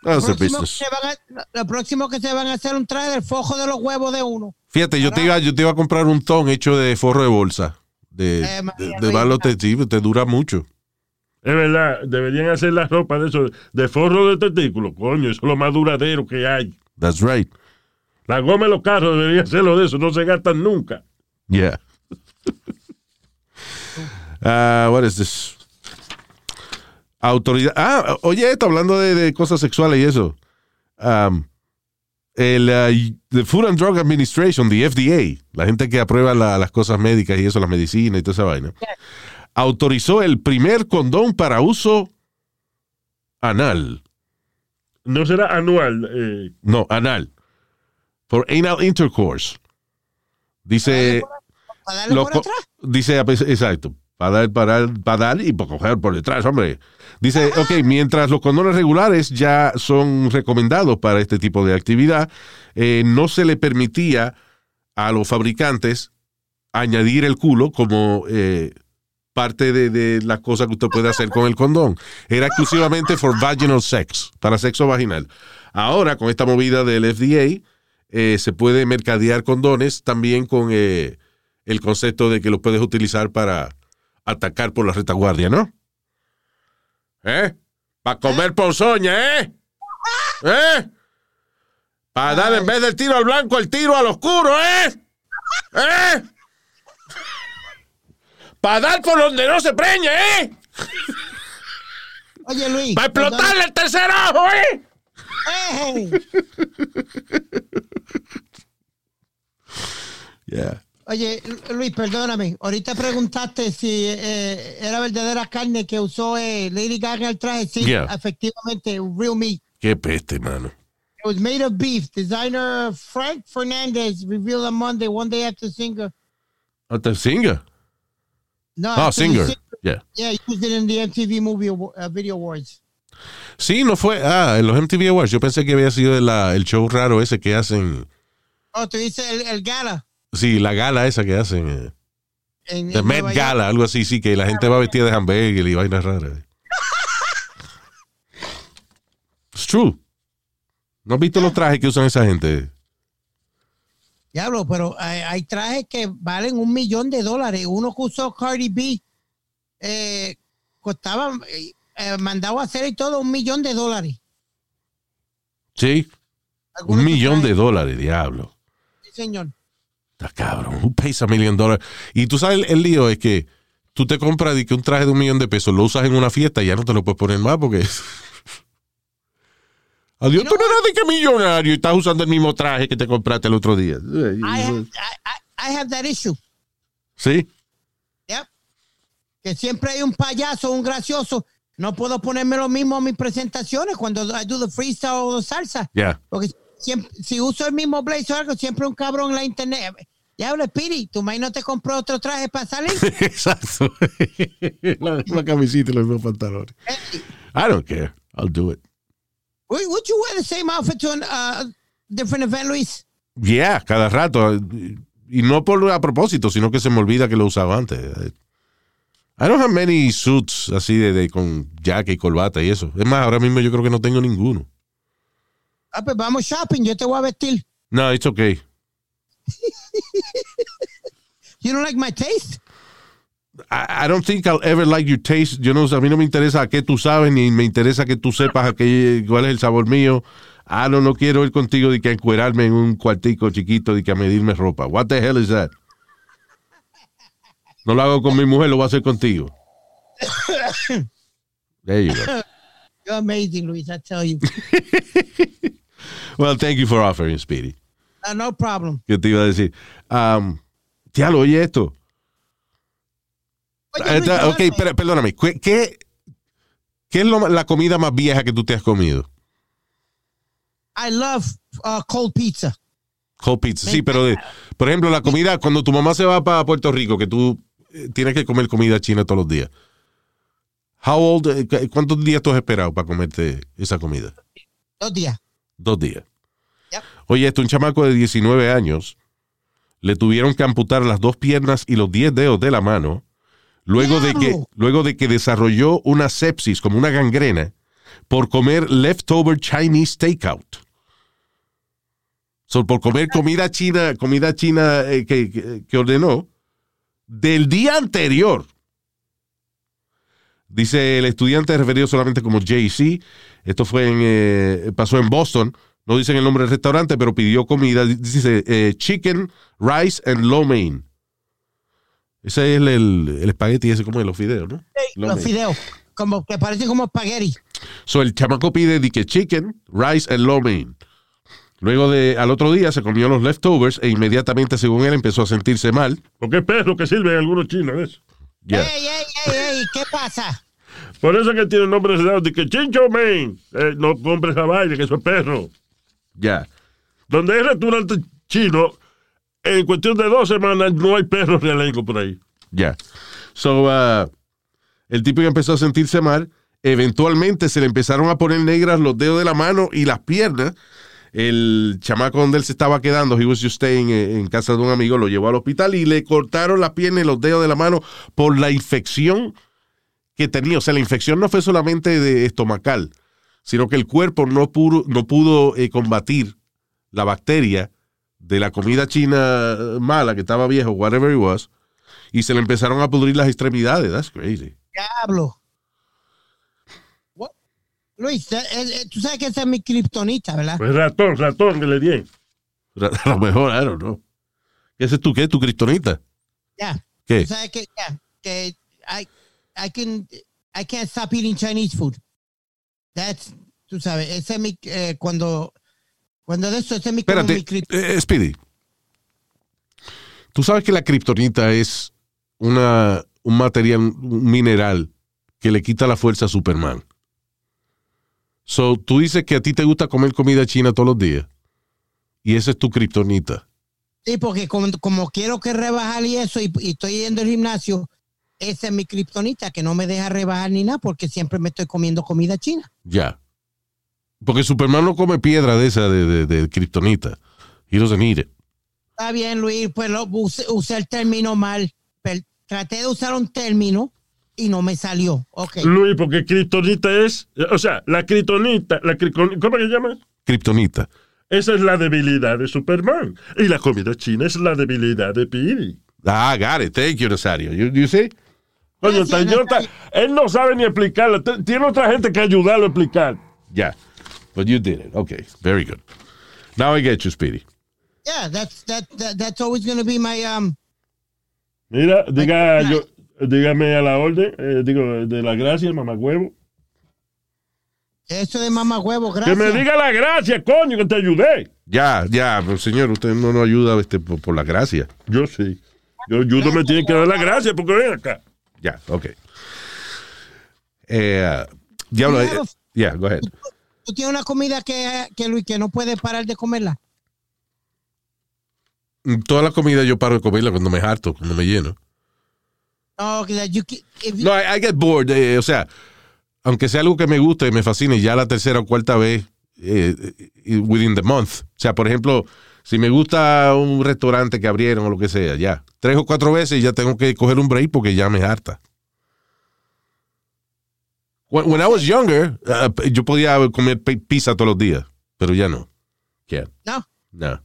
that's the Próximo que business. se van a- lo próximo que se van a hacer un traje del fojo de los huevos de uno. Fíjate, yo te, iba, yo te iba a comprar un ton hecho de forro de bolsa. De, Eh, de, de balo te, sí, te dura mucho. Es verdad, deberían hacer la ropa de eso, de forro de testículo. Coño, eso es lo más duradero que hay. That's right. La goma de los carros deberían hacerlo de eso, no se gastan nunca. Yeah. Ah, what is this? Autoridad. Ah, oye, esto hablando de, de cosas sexuales y eso. Um, el uh, the Food and Drug Administration, the FDA, la gente que aprueba la- las cosas médicas y eso, las medicinas y toda esa vaina, autorizó el primer condón para uso anal. No será anual. eh, No, anal. For anal intercourse. Dice. Para darle por atrás. dice, pues, exacto, Para dar, para, para dar y para coger por detrás, hombre. Dice, ok, mientras los condones regulares ya son recomendados para este tipo de actividad, eh, no se le permitía a los fabricantes añadir el culo como eh, parte de, de las cosas que usted puede hacer con el condón. Era exclusivamente for vaginal sex, para sexo vaginal. Ahora, con esta movida del FDA, eh, se puede mercadear condones también con eh, el concepto de que los puedes utilizar para atacar por la retaguardia, ¿no? ¿Eh? Para comer ponzoña, ¿eh? ¿Eh? Para dar en vez del tiro al blanco, el tiro al oscuro, ¿eh? ¿Eh? Para dar por donde no se preñe, ¿eh? Oye, Luis. Para explotarle el tercer ojo, ¿eh? Ey. Yeah. Oye, Lu- Luis, perdóname. Ahorita preguntaste si eh, era verdadera carne que usó eh, Lady Gaga en el traje. Sí, Yeah. efectivamente, real meat. Qué peste, mano. It was made of beef. Designer Frank Fernandez revealed on Monday, one day after Singer. Hasta Singer. No, Ah, after the Singer. Singer- Yeah. Yeah, he used it in the MTV Movie uh, Video Awards. Sí, no fue. Ah, en los MTV Awards. Yo pensé que había sido la- el show raro ese que hacen. Oh, tú dices el, el gala. Sí, la gala esa que hacen. eh, En, The en Met Nueva York. Gala, algo así, sí, que la gente va vestida de hamburger y vainas raras. It's true. ¿No has visto los trajes que usan esa gente? Diablo, pero hay, hay trajes que valen un millón de dólares. Uno que usó Cardi B eh, costaba, eh, eh, mandado a hacer y todo un millón de dólares. Sí. Un millón de dólares, diablo. Sí, señor. Está cabrón. Who pays a million dollars? Y tú sabes, el, el lío es que tú te compras de que un traje de un millón de pesos lo usas en una fiesta y ya no te lo puedes poner más porque. Adiós, tú no eres de que millonario y estás usando el mismo traje que te compraste el otro día. I have, I, I- I have that issue. Sí. Yep. Que siempre hay un payaso, un gracioso. No puedo ponerme lo mismo a mis presentaciones cuando I do the freestyle o salsa. Ya. Porque siempre, si uso el mismo blazer o algo, siempre un cabrón en la internet. Ya habla, Piri, tu maíz no te compró otro traje para salir. Exacto. la misma camisita y los mismos pantalones. I don't care. I'll do it. would, would you wear the same outfit to a uh, different event, Luis? Yeah, cada rato. Y no por a propósito, sino que se me olvida que lo usaba antes. I don't have many suits así de, de con jacket y corbata y eso. Es más, ahora mismo yo creo que no tengo ninguno. Ah, pues vamos shopping, yo te voy a vestir. No, it's okay. You don't like my taste? I, I don't think I'll ever like your taste. Yo no, a mí no me interesa a qué tú sabes, ni me interesa que tú sepas a qué, cuál es el sabor mío. Ah, no, no quiero ir contigo de que a encuerarme en un cuartico chiquito de que a medirme ropa. What the hell is that? No lo hago con mi mujer, lo voy a hacer contigo. There you go. You're amazing, Luis, I tell you. Well, thank you for offering, Speedy. Uh, no problem. ¿Qué te iba a decir? Um, lo oye esto. Oye, Esta- ok, perdóname. pero- perdóname. ¿Qué, qué, qué es lo- la comida más vieja que tú te has comido? I love uh, cold pizza. Cold pizza. Sí, pero de- por ejemplo, la comida, cuando tu mamá se va para Puerto Rico, que tú eh, tienes que comer comida china todos los días. How old, eh, cu- ¿Cuántos días tú has esperado para comerte esa comida? Dos días. Dos días. Oye, esto, un chamaco de 19 años le tuvieron que amputar las dos piernas y los 10 dedos de la mano luego de que luego de que desarrolló una sepsis como una gangrena por comer leftover Chinese takeout. So, por comer comida china, comida china eh, que, que- que ordenó del día anterior. Dice el estudiante referido solamente como JC. Esto fue en, eh, pasó en Boston. No dicen el nombre del restaurante, pero pidió comida. Dice eh, chicken, rice and lo mein. Ese es el, el, el espagueti ese como de los fideos, ¿no? Lo Los mein. fideos. Como que parecen como espagueti. So el chamaco pide di que chicken, rice and lo mein. Luego de al otro día se comió los leftovers e inmediatamente, según él, empezó a sentirse mal. Porque es perro que sirve en algunos chinos eso. Ya. Ey, ey, ey, ey, ¿qué pasa? Por eso que tiene el nombre de de que Chincho Man. Eh, no compres esa vaina, que eso es perro. Ya. Donde hay restaurante chino, en cuestión de dos semanas no hay perros realengo por ahí. Ya. So, uh, el tipo ya empezó a sentirse mal. Eventualmente se le empezaron a poner negras los dedos de la mano y las piernas. El chamaco donde él se estaba quedando, he was just staying en casa de un amigo, lo llevó al hospital y le cortaron las piernas y los dedos de la mano por la infección que tenía. O sea, la infección no fue solamente de estomacal, sino que el cuerpo no pudo, no pudo eh, combatir la bacteria de la comida china mala que estaba viejo, whatever it was, y se le empezaron a pudrir las extremidades. That's crazy. Diablo. What? Luis, eh, eh, tú sabes que esa es mi kriptonita, ¿verdad? Pues ratón, ratón que le di. A lo mejor, I don't know. ¿Qué es tu qué? ¿Tu cristonita? Ya. ¿Qué? Tú sabes que, ya, que I, I can, I can't stop eating Chinese food. That's, tú sabes, ese es mi, eh, cuando, cuando de eso, ese es mi, Espérate, mi krip- eh, Speedy. Tú sabes que la kriptonita es una, un material, un mineral que le quita la fuerza a Superman. So, tú dices que a ti te gusta comer comida china todos los días. Y esa es tu kriptonita. Sí, porque como, como quiero que rebajar y eso, y, y estoy yendo al gimnasio, esa es mi kriptonita, que no me deja rebajar ni nada, porque siempre me estoy comiendo comida china. Ya. Porque Superman no come piedra de esa de, de, de kriptonita. He doesn't eat it. Está bien, Luis, pues lo, usé, usé el término mal. Per- traté de usar un término y no me salió. Ok. Luis, porque kriptonita es, o sea, la kriptonita, la ¿cómo que se llama? Kriptonita. Esa es la debilidad de Superman. Y la comida china es la debilidad de Piri. Ah, got it. Thank you. You, you see? Yo Nazario. ta- él no sabe ni explicarlo. Tiene otra gente que ayudarlo a explicar. Yeah. But you did it. Okay. Very good. Now I get you, Speedy. Yeah, that's, that, that, that's always going to be my, um, Mira, diga, yo, dígame a la orden, eh, digo, de la gracia, mamagüevo. eso de mamá huevo, Que gracias. me diga la gracia, coño, que te ayudé. Ya, ya, pero señor, usted no nos ayuda este, por, por la gracia. Yo sí. Yo ayudo, me tiene que dar la gracia porque ven acá. Ya, ok. Eh, diablo, eh, Claro. yeah, go ahead. Tú tienes una comida que, que Luis, que no puede parar de comerla. Toda la comida yo paro de comerla cuando me harto, cuando me lleno. No, que you, you- No, I, I get bored. eh, o sea, aunque sea algo que me guste y me fascine, ya la tercera o cuarta vez eh, eh, within the month. O sea, por ejemplo, si me gusta un restaurante que abrieron o lo que sea, ya. Tres o cuatro veces ya tengo que coger un break porque ya me harta. When, when I was younger, uh, yo podía comer pi- pizza todos los días, pero ya no. Can't. no. No.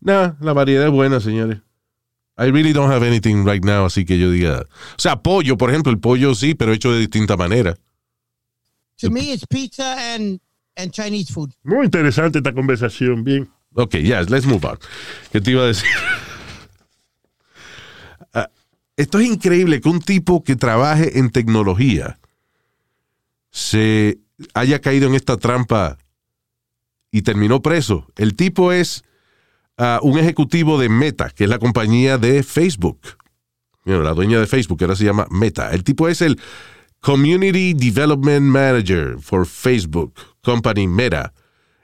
No, la variedad es buena, señores. I really don't have anything right now, así que yo diga. O sea, pollo, por ejemplo, el pollo sí, pero hecho de distinta manera. To me, it's pizza and, and Chinese food. Muy interesante esta conversación, bien. Ok, yes, let's move on. ¿Qué te iba a decir? Ah, esto es increíble que un tipo que trabaje en tecnología se haya caído en esta trampa y terminó preso. El tipo es ah, un ejecutivo de Meta, que es la compañía de Facebook. Bueno, la dueña de Facebook, que ahora se llama Meta. El tipo es el Community Development Manager for Facebook Company Meta.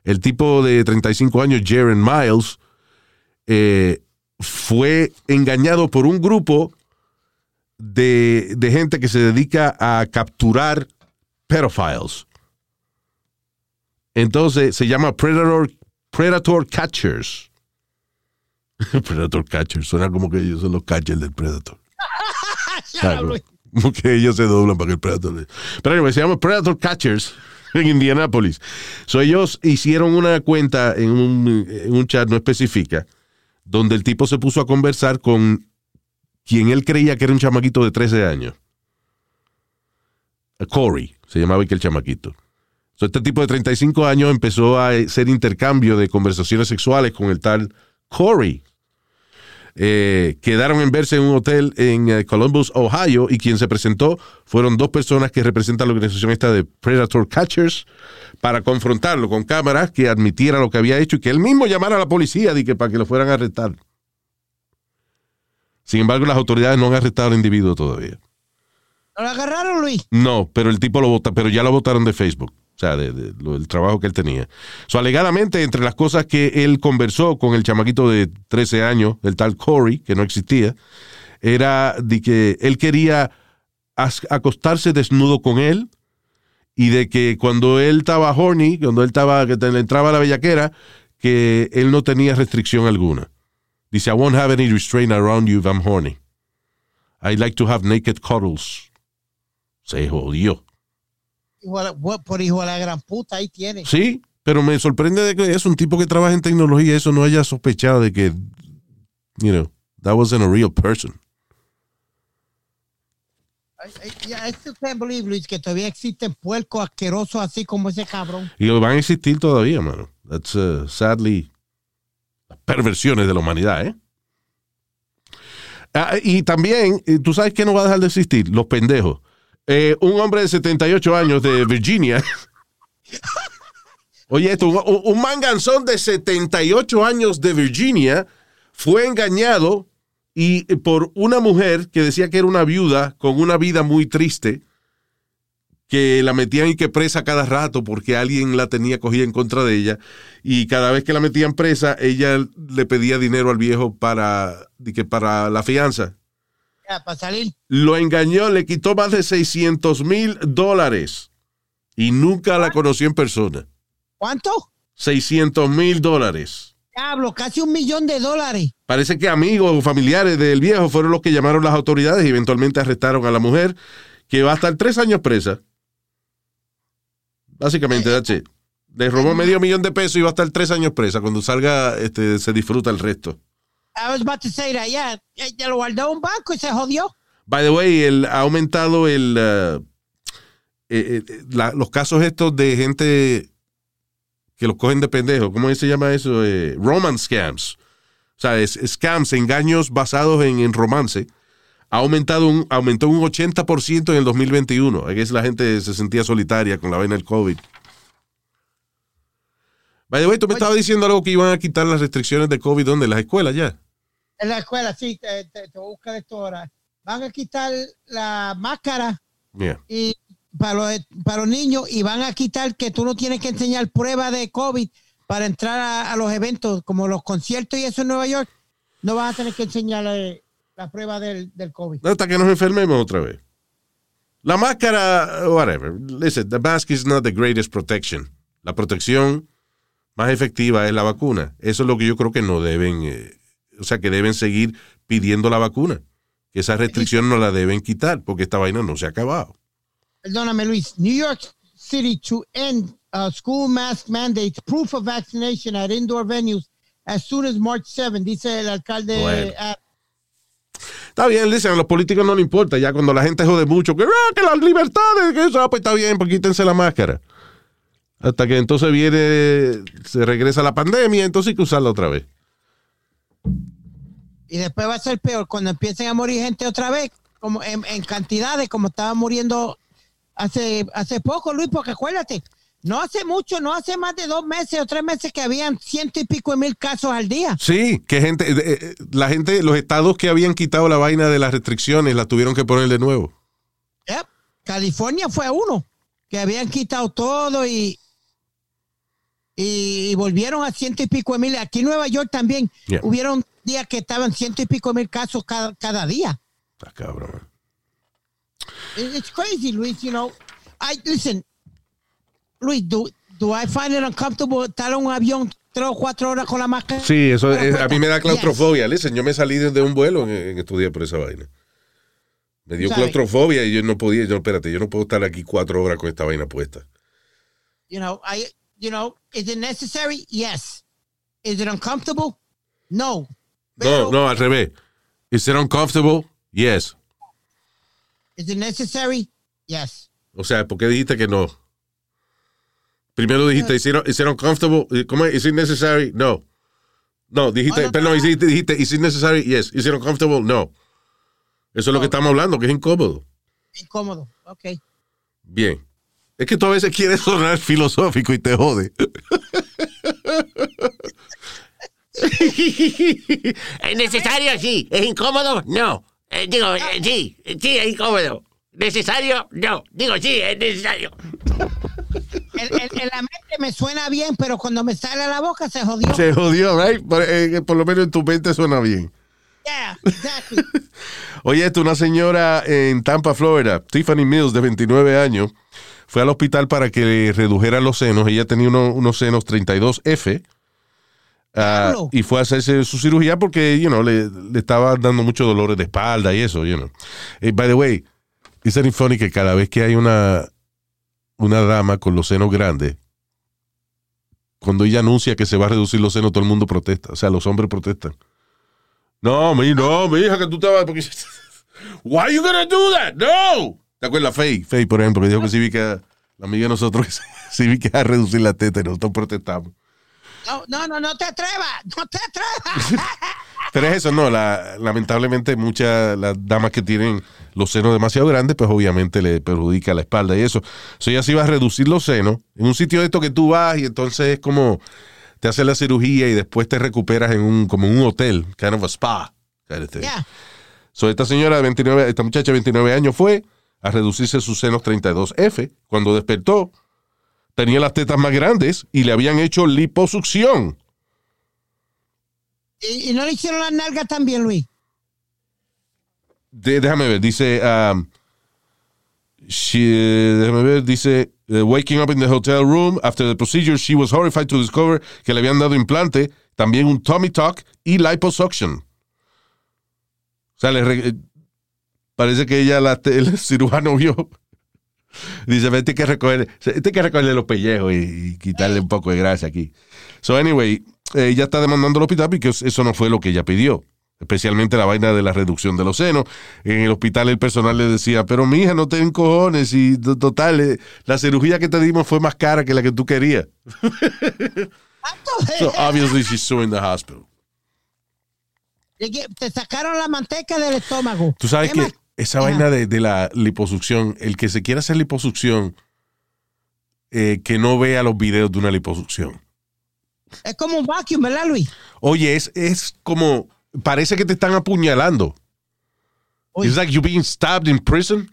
El tipo de 35 años, Jaren Miles, eh, fue engañado por un grupo de, de gente que se dedica a capturar pedophiles. Entonces se llama Predator, Predator Catchers. Predator Catchers, suena como que ellos son los catchers del Predator. Claro, como que ellos se doblan para que el Predator. le- Pero anyway, se llama Predator Catchers en Indianapolis. So, ellos hicieron una cuenta en un, chat no especifica, donde el tipo se puso a conversar con quien él creía que era un chamaquito de 13 años. Corey, se llamaba que el chamaquito. So, este tipo de 35 años empezó a hacer intercambio de conversaciones sexuales con el tal Corey. Eh, quedaron en verse en un hotel en eh, Columbus, Ohio, y quien se presentó fueron dos personas que representan la organización esta de Predator Catchers para confrontarlo con cámaras, que admitiera lo que había hecho y que él mismo llamara a la policía de que, para que lo fueran a arrestar. Sin embargo, las autoridades no han arrestado al individuo todavía. ¿No lo agarraron, Luis? No, pero el tipo lo vota, pero ya lo votaron de Facebook. O sea, de, lo- del trabajo que él tenía. So, alegadamente, entre las cosas que él conversó con el chamaquito de 13 años, el tal Corey, que no existía, era de que él quería acostarse desnudo con él y de que cuando él estaba horny, cuando él estaba, que le entraba la bellaquera, que él no tenía restricción alguna. Dice, I won't have any restraint around you if I'm horny. I like to have naked cuddles. Se jodió. Por hijo de la gran puta, ahí tiene. Sí, pero me sorprende de que es un tipo que trabaja en tecnología, eso no haya sospechado de que, you know, that wasn't a real person. I, I, I still can't believe, Luis, que todavía existen puercos asquerosos así como ese cabrón. Y van a existir todavía, mano. That's uh, sadly las perversiones de la humanidad, ¿eh? Ah, y también, eh, tú sabes que no va a dejar de existir, los pendejos. Eh, un hombre de 78 años de Virginia. Oye, esto, un, un manganzón de 78 años de Virginia fue engañado y por una mujer que decía que era una viuda con una vida muy triste que la metían y que presa cada rato porque alguien la tenía cogida en contra de ella y cada vez que la metían presa ella le pedía dinero al viejo para, para la fianza. Ya, para salir. Lo engañó, le quitó más de 600 mil dólares y nunca la conoció en persona. ¿Cuánto? 600 mil dólares. Diablo, casi un millón de dólares. Parece que amigos o familiares del viejo fueron los que llamaron las autoridades y eventualmente arrestaron a la mujer que va a estar tres años presa. Básicamente, it. Le robó medio millón de pesos y va a estar tres años presa. Cuando salga, este, se disfruta el resto. I was about to say that, yeah. Ya lo guardó un banco y se jodió. By the way, el, ha aumentado el, uh, eh, eh, la- los casos estos de gente que los cogen de pendejo. ¿Cómo se llama eso? Eh, romance scams. O sea, es, scams, engaños basados en, en romance. Ha aumentado un, aumentó un 80% en el 2021. Aquí la gente se sentía solitaria con la vaina del COVID. By the way, tú me estabas diciendo algo que iban a quitar las restricciones de COVID, ¿dónde? ¿En las escuelas ya? En la escuela, sí, te, te, te voy a buscar esto ahora. Van a quitar la máscara Yeah. y para los, para los niños y van a quitar que tú no tienes que enseñar prueba de COVID para entrar a, a los eventos, como los conciertos y eso en Nueva York. No vas a tener que enseñar eh, la prueba del, del COVID. Hasta que nos enfermemos otra vez. La máscara, whatever. Listen, the mask is not the greatest protection. La protección más efectiva es la vacuna. Eso es lo que yo creo que no deben, eh, o sea, que deben seguir pidiendo la vacuna. Que esa restricción no la deben quitar porque esta vaina no se ha acabado. Perdóname, Luis. New York City to end uh, school mask mandates, proof of vaccination at indoor venues as soon as March 7, dice el alcalde. Bueno. ah, Está bien, dicen, a los políticos no le importa. Ya cuando la gente jode mucho, que, ah, que las libertades, que eso, ah, pues está bien, pues quítense la máscara. Hasta que entonces viene, se regresa la pandemia, entonces hay que usarla otra vez. Y después va a ser peor cuando empiecen a morir gente otra vez, como en, en cantidades, como estaba muriendo hace, hace poco, Luis, porque acuérdate, no hace mucho, no hace más de dos meses o tres meses que habían ciento y pico de mil casos al día. Sí, que gente, eh, la gente, los estados que habían quitado la vaina de las restricciones, las tuvieron que poner de nuevo. Yep. California fue uno que habían quitado todo y, y, volvieron a ciento y pico de mil. Aquí en Nueva York también Yeah. hubieron días que estaban ciento y pico de mil casos cada, cada día. Está cabrón. It- It's crazy, Luis. You know, I listen, Luis. Do do I find it uncomfortable estar en un avión tres o cuatro horas con la máscara? Sí, eso es- a mí me da Yes. claustrofobia. Listen, yo me salí de un vuelo en, en estos días por esa vaina. Me dio ¿Sabe? claustrofobia y yo no podía, yo, espérate, yo no puedo estar aquí cuatro horas con esta vaina puesta. You know, I. You know, is it necessary? Yes. Is it uncomfortable? No. No, Pero, no, al revés. Is it uncomfortable? Yes. Is it necessary? Yes. O sea, ¿por qué dijiste que no? Primero dijiste, is it, is it uncomfortable? ¿Cómo es? Is it necessary? No. No, dijiste, Oh, no, perdón, no. dijiste, dijiste, is it necessary? Yes. Is it uncomfortable? No. Eso es lo que estamos hablando, que es incómodo. Incómodo. Okay. Bien. Es que tú a veces quieres sonar filosófico y te jode. ¿Es necesario? Sí. ¿Es incómodo? No. Eh, digo, eh, sí, sí, es incómodo. ¿Necesario? No. Digo, sí, es necesario. En, la mente me suena bien, pero cuando me sale a la boca se jodió. Se jodió, right? Por, eh, por lo menos en tu mente suena bien. Yeah, exactly. Oye, esto, una señora en Tampa, Florida, Tiffany Mills, de 29 años, fue al hospital para que le redujeran los senos. Ella tenía uno- unos senos 32F. ah, Diablo. y fue a hacerse su cirugía porque, you know, le, le estaba dando muchos dolores de espalda y eso, you know. Eh, by the way, it's very funny que cada vez que hay una, una dama con los senos grandes, cuando ella anuncia que se va a reducir los senos, todo el mundo protesta. O sea, los hombres protestan. No, mi, no, mi hija, que tú vas. Porque... Why are you gonna do that? No. ¿Te acuerdas? Faye, Faye, por ejemplo, que dijo que que la amiga de nosotros que a reducir la teta y nosotros protestamos. No, no, no, no te atrevas, no te atrevas. Pero es eso, no, la, lamentablemente muchas las damas que tienen los senos demasiado grandes, pues obviamente le perjudica la espalda y eso. So ella sí va a reducir los senos en un sitio de esto que tú vas y entonces es como te hacen la cirugía y después te recuperas en un como un hotel, kind of a spa. kind of. Yeah. So, esta señora de 29, esta muchacha de 29 años fue a reducirse sus senos 32F. Cuando despertó, tenía las tetas más grandes y le habían hecho liposucción. Y, y no le hicieron las nalgas también, Luis. De- déjame ver, dice, um, she- déjame ver, dice, uh, waking up in the hotel room after the procedure, she was horrified to discover que le habían dado implante, también un tummy tuck y liposuction. O sea, le eh, parece que ella, la, el cirujano vio. Dice, vete que recoger, este que recogerle los pellejos y, y quitarle un poco de grasa aquí. So, anyway, eh, ella está demandando al hospital porque eso no fue lo que ella pidió. Especialmente la vaina de la reducción de los senos. En el hospital el personal le decía, pero mija, no te cojones. Y to- total, eh, la cirugía que te dimos fue más cara que la que tú querías. So obviously she's suing the hospital. Te sacaron la manteca del estómago. Tú sabes ¿Qué que? Esa Ajá. vaina de, de la liposucción, el que se quiera hacer liposucción, eh, que no vea los videos de una liposucción. Es como un vacuum, ¿verdad, Luis? Oye, es, es como, parece que te están apuñalando. Uy. It's like you being stabbed in prison.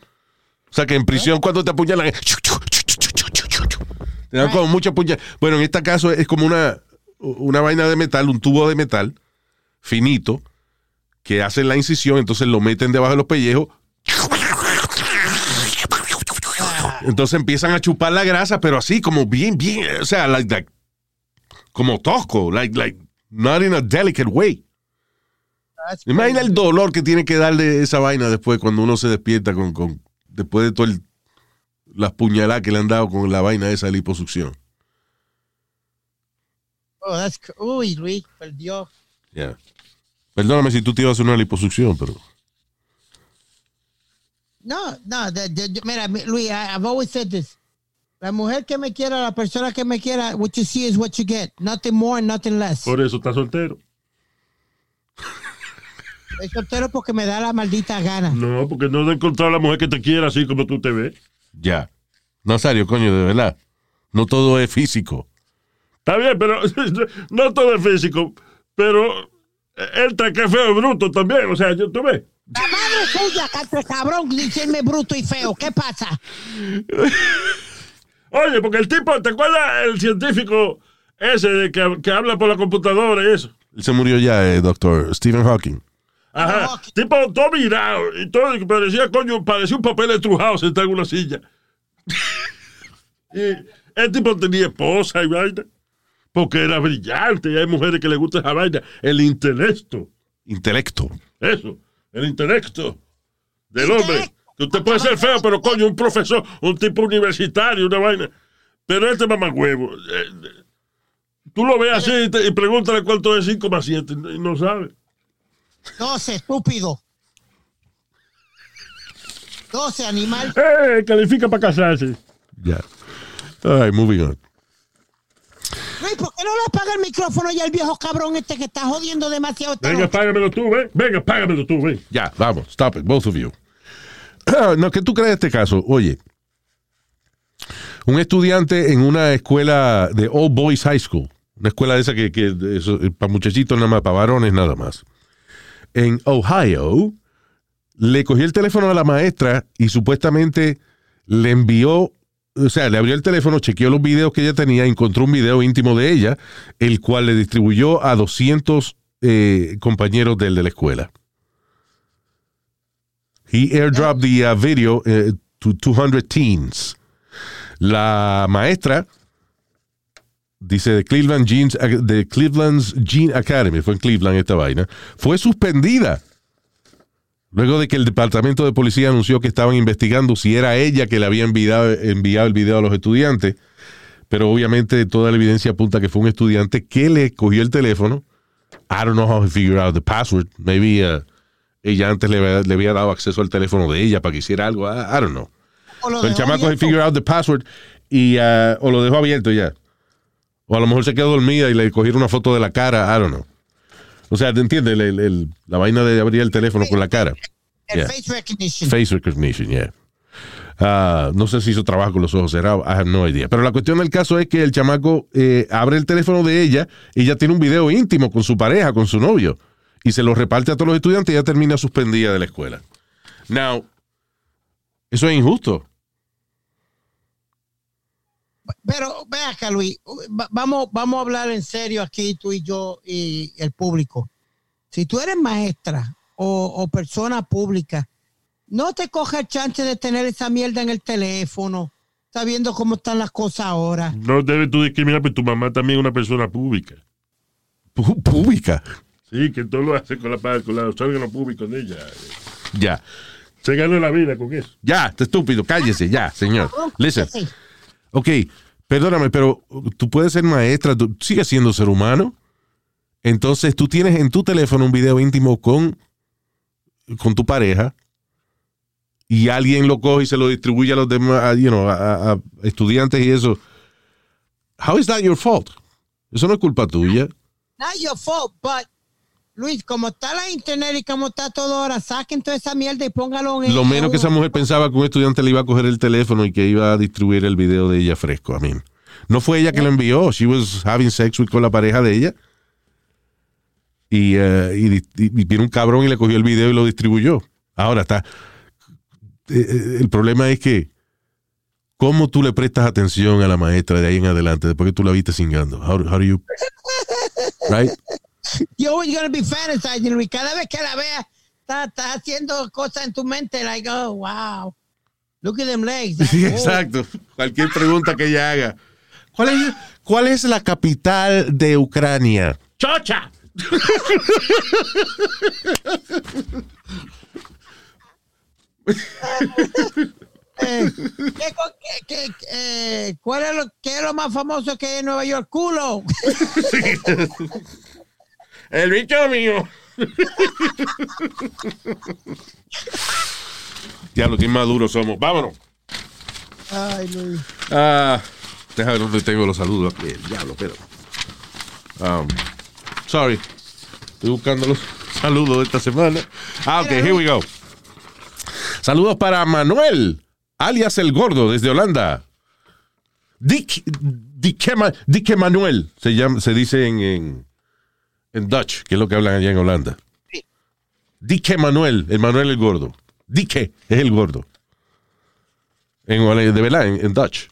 O sea, que en prisión cuando te apuñalan, te dan como mucha puñalada. Bueno, en este caso es como una, una vaina de metal, un tubo de metal finito, que hacen la incisión, entonces lo meten debajo de los pellejos. Entonces empiezan a chupar la grasa, pero así como bien, bien, o sea, like, like, como tosco, like, like, not in a delicate way. Imagina el dolor que tiene que darle esa vaina después cuando uno se despierta con, con después de todas las puñaladas que le han dado con la vaina esa de liposucción. Oh, that's Uy, Luis, perdió. Yeah. Perdóname si tú te ibas a hacer una liposucción, pero No, no, de- de- de- mira, mi- Luis, I- I've always said this. La mujer que me quiera, la persona que me quiera, what you see is what you get. Nothing more nothing less. Por eso está soltero. Estoy soltero porque me da la maldita gana. No, porque no has encontrado a la mujer que te quiera así como tú te ves. ya. Nazario, coño, de verdad. No todo es físico. Está bien, pero no todo es físico. Pero él está que feo y bruto también. O sea, yo, tú ves. La madre suya, canto cabrón, diciéndome bruto y feo. ¿Qué pasa? Oye, porque el tipo, ¿te acuerdas el científico ese de que, que habla por la computadora y eso? Él se murió ya, eh, doctor Stephen Hawking. Ajá. Que- Tipo todo mirado y todo, parecía, coño, parecía un papel estrujado sentado en una silla. y el tipo tenía esposa y vaina. Porque era brillante y hay mujeres que le gusta esa vaina. El intelecto. Intelecto. Eso. El intelecto del hombre. Que usted puede ser feo, pero coño, un profesor, un tipo universitario, una vaina. Pero este mamá huevo. tú lo ves así y, te- y pregúntale cuánto es 5 más 7 y no sabe. 12, estúpido. 12, animal. ¡Eh! Califica para casarse. Ya. All right, moving on. Luis, ¿por qué no le apaga el micrófono ya al viejo cabrón este que está jodiendo demasiado? esta Venga, noche? págamelo tú, ven. Venga, págamelo tú, ven. Ya, vamos, stop it, both of you. no, ¿qué tú crees de este caso? Oye, un estudiante en una escuela de All Boys High School, una escuela de esa que, que eso, eh, para muchachitos nada más, para varones nada más, en Ohio, le cogió el teléfono a la maestra y supuestamente le envió, o sea, le abrió el teléfono, chequeó los videos que ella tenía, encontró un video íntimo de ella, el cual le distribuyó a 200 eh, compañeros de la escuela. He airdropped the uh, video uh, to 200 teens. La maestra dice de Cleveland Jeans, de Cleveland's Gene Academy, fue en Cleveland esta vaina, fue suspendida. Luego de que el departamento de policía anunció que estaban investigando si era ella que le había enviado, enviado el video a los estudiantes, pero obviamente toda la evidencia apunta que fue un estudiante que le cogió el teléfono. I don't know how he figured out the password. Maybe uh, ella antes le, había- le había dado acceso al teléfono de ella para que hiciera algo. I, I don't know. O lo el chamaco he abierto. figured out the password y uh, o lo dejó abierto ya. O a lo mejor se quedó dormida y le cogieron una foto de la cara. I don't know. O sea, ¿te entiendes? El- el- el- la vaina de abrir el teléfono con la cara. El Yeah. face recognition. Face recognition, yeah. Ah, no sé si hizo trabajo con los ojos cerrados, I have no idea. Pero la cuestión del caso es que el chamaco eh, abre el teléfono de ella y ella tiene un video íntimo con su pareja, con su novio, y se lo reparte a todos los estudiantes y ella termina suspendida de la escuela. Now, eso es injusto. Pero ve acá, Luis, va- vamos, vamos a hablar en serio aquí, tú y yo y el público. Si tú eres maestra o, o persona pública, no te coge el chance de tener esa mierda en el teléfono, sabiendo cómo están las cosas ahora. No debes tú discriminar, pero tu mamá también es una persona pública. Pública. Sí, que todo lo hace con la con los órganos públicos de ella. Ya. Se ganó la vida con eso. Ya, estúpido, cállese, ya, señor. Listen. Ok, perdóname, pero tú puedes ser maestra, tú sigues siendo ser humano. Entonces tú tienes en tu teléfono un video íntimo con, con tu pareja y alguien lo coge y se lo distribuye a los demás, a estudiantes y eso. How is that your fault? Eso no es culpa tuya. Not your fault, but Luis, como está la internet y como está todo ahora, saquen toda esa mierda y póngalo en Lo menos que esa mujer pensaba que un estudiante le iba a coger el teléfono y que iba a distribuir el video de ella fresco. A mí. No fue ella que lo envió. She was having sex with con la pareja de ella. Y, y, y- y vino un cabrón y le cogió el video y lo distribuyó. Ahora está. eh, eh, el problema es que. ¿Cómo tú le prestas atención a la maestra de ahí en adelante después que tú la viste singando? How, how do you. Right? You're always gonna be fantasizing, Luis. Cada vez que la veas, está, está haciendo cosas en tu mente, like, oh, wow. Look at them legs. Sí, exacto. Cualquier pregunta que ella haga. ¿Cuál es, cuál es la capital de Ucrania? ¡Chocha! Eh, ¿qué qué- qué- eh, ¿Cuál es lo, qué es lo más famoso que hay en Nueva York? Culo. El bicho mío. Ya lo que más duros somos. Vámonos. Ay, Luis. Ah, déjame ver dónde tengo los saludos. aquí. El diablo, pero. Um, sorry. Estoy buscando los saludos de esta semana. Ah, ok, here we go. Saludos para Manuel, alias El Gordo, desde Holanda. Dick, Dick, Dick Manuel, se, llama, se dice en, en, en Dutch, que es lo que hablan allá en Holanda. Dick Manuel, el Manuel el Gordo. Dick es el gordo. En, de verdad, en, en Dutch.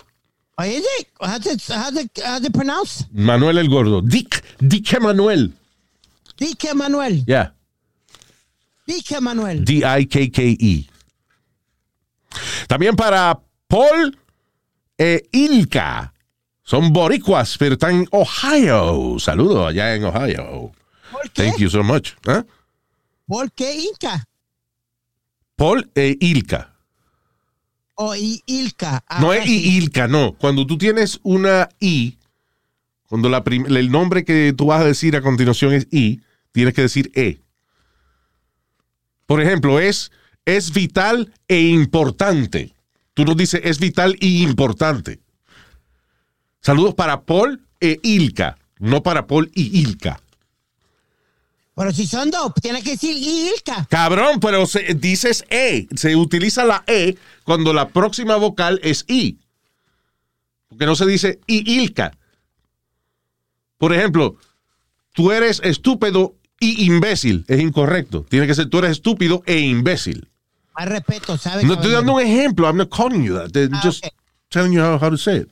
Oh, is it? How's it, how's it, how's it pronounced? Manuel el Gordo. Dick, Dick Manuel. Dique Manuel. Yeah. Dique Manuel. D-I-K-K-E. También para Paul e Ilka. Son boricuas, pero están en Ohio. Saludos allá en Ohio. ¿Por qué? Thank you so much. ¿Ah? ¿Por qué Inca? Paul e Ilka. O I- Ilka. No Ahora es. I- Ilka, no. Cuando tú tienes una I, cuando la el nombre que tú vas a decir a continuación es I, tienes que decir E. Por ejemplo, es, es vital e importante. Tú no dices es vital y importante. Saludos para Paul e Ilka, no para Paul y Ilka. Pero si son dos, tienes que decir Ilka. Cabrón, pero se- dices E. Se utiliza la E cuando la próxima vocal es I. Porque no se dice I Ilka. Por ejemplo, tú eres estúpido y imbécil. Es incorrecto. Tiene que ser tú eres estúpido e imbécil. Más respeto, ¿sabes? No estoy dando un ejemplo. I'm not calling you that. I'm Ah, just telling you how, how to say it.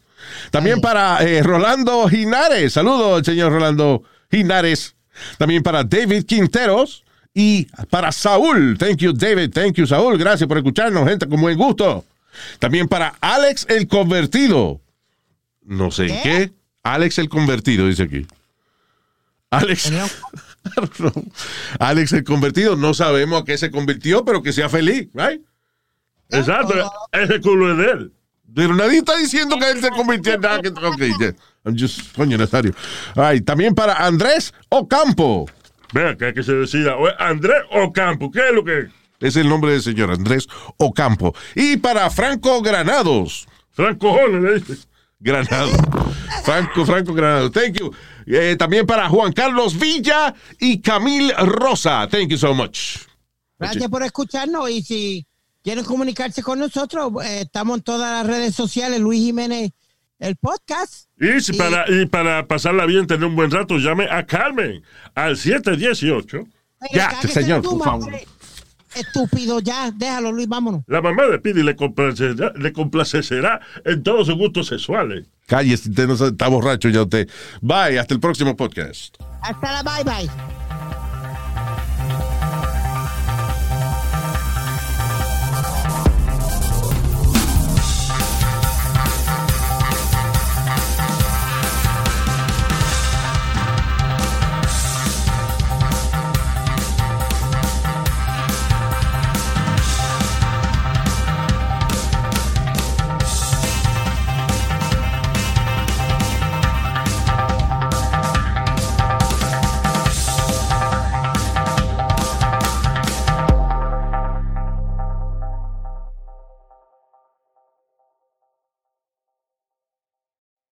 También para eh, Rolando Ginares. Saludos, señor Rolando Ginares. También para David Quinteros Y para Saúl, thank you David, thank you Saúl, gracias por escucharnos, gente, con buen gusto. También para Alex el convertido. No sé en qué. Alex el convertido, dice aquí. Alex. Alex el convertido, no sabemos a qué se convirtió, pero que sea feliz, right? Exacto, ese culo es de él. Pero nadie está diciendo que él se convirtió en nada. que- Ok, yeah. I'm just, coño, Nazario. All right, también para Andrés Ocampo. Vea que hay que se decida, Andrés Ocampo, ¿qué es lo que es? Es el nombre del señor Andrés Ocampo. Y para Franco Granados. Franco Jones le dice. Granado. Franco, Franco Granado. Thank you. Eh, también para Juan Carlos Villa y Camil Rosa. Thank you so much. Gracias por escucharnos y si quieren comunicarse con nosotros, eh, estamos en todas las redes sociales, Luis Jiménez, el podcast. Y, si para, y para pasarla bien, tener un buen rato, llame a Carmen al 718. Oye, Ya, señor, por favor. Estúpido, ya, déjalo, Luis, vámonos. La mamá de Pidi le complacerá, le complacerá en todos sus gustos sexuales. Cállese, usted no está borracho ya usted. Bye, hasta el próximo podcast. Hasta la bye bye.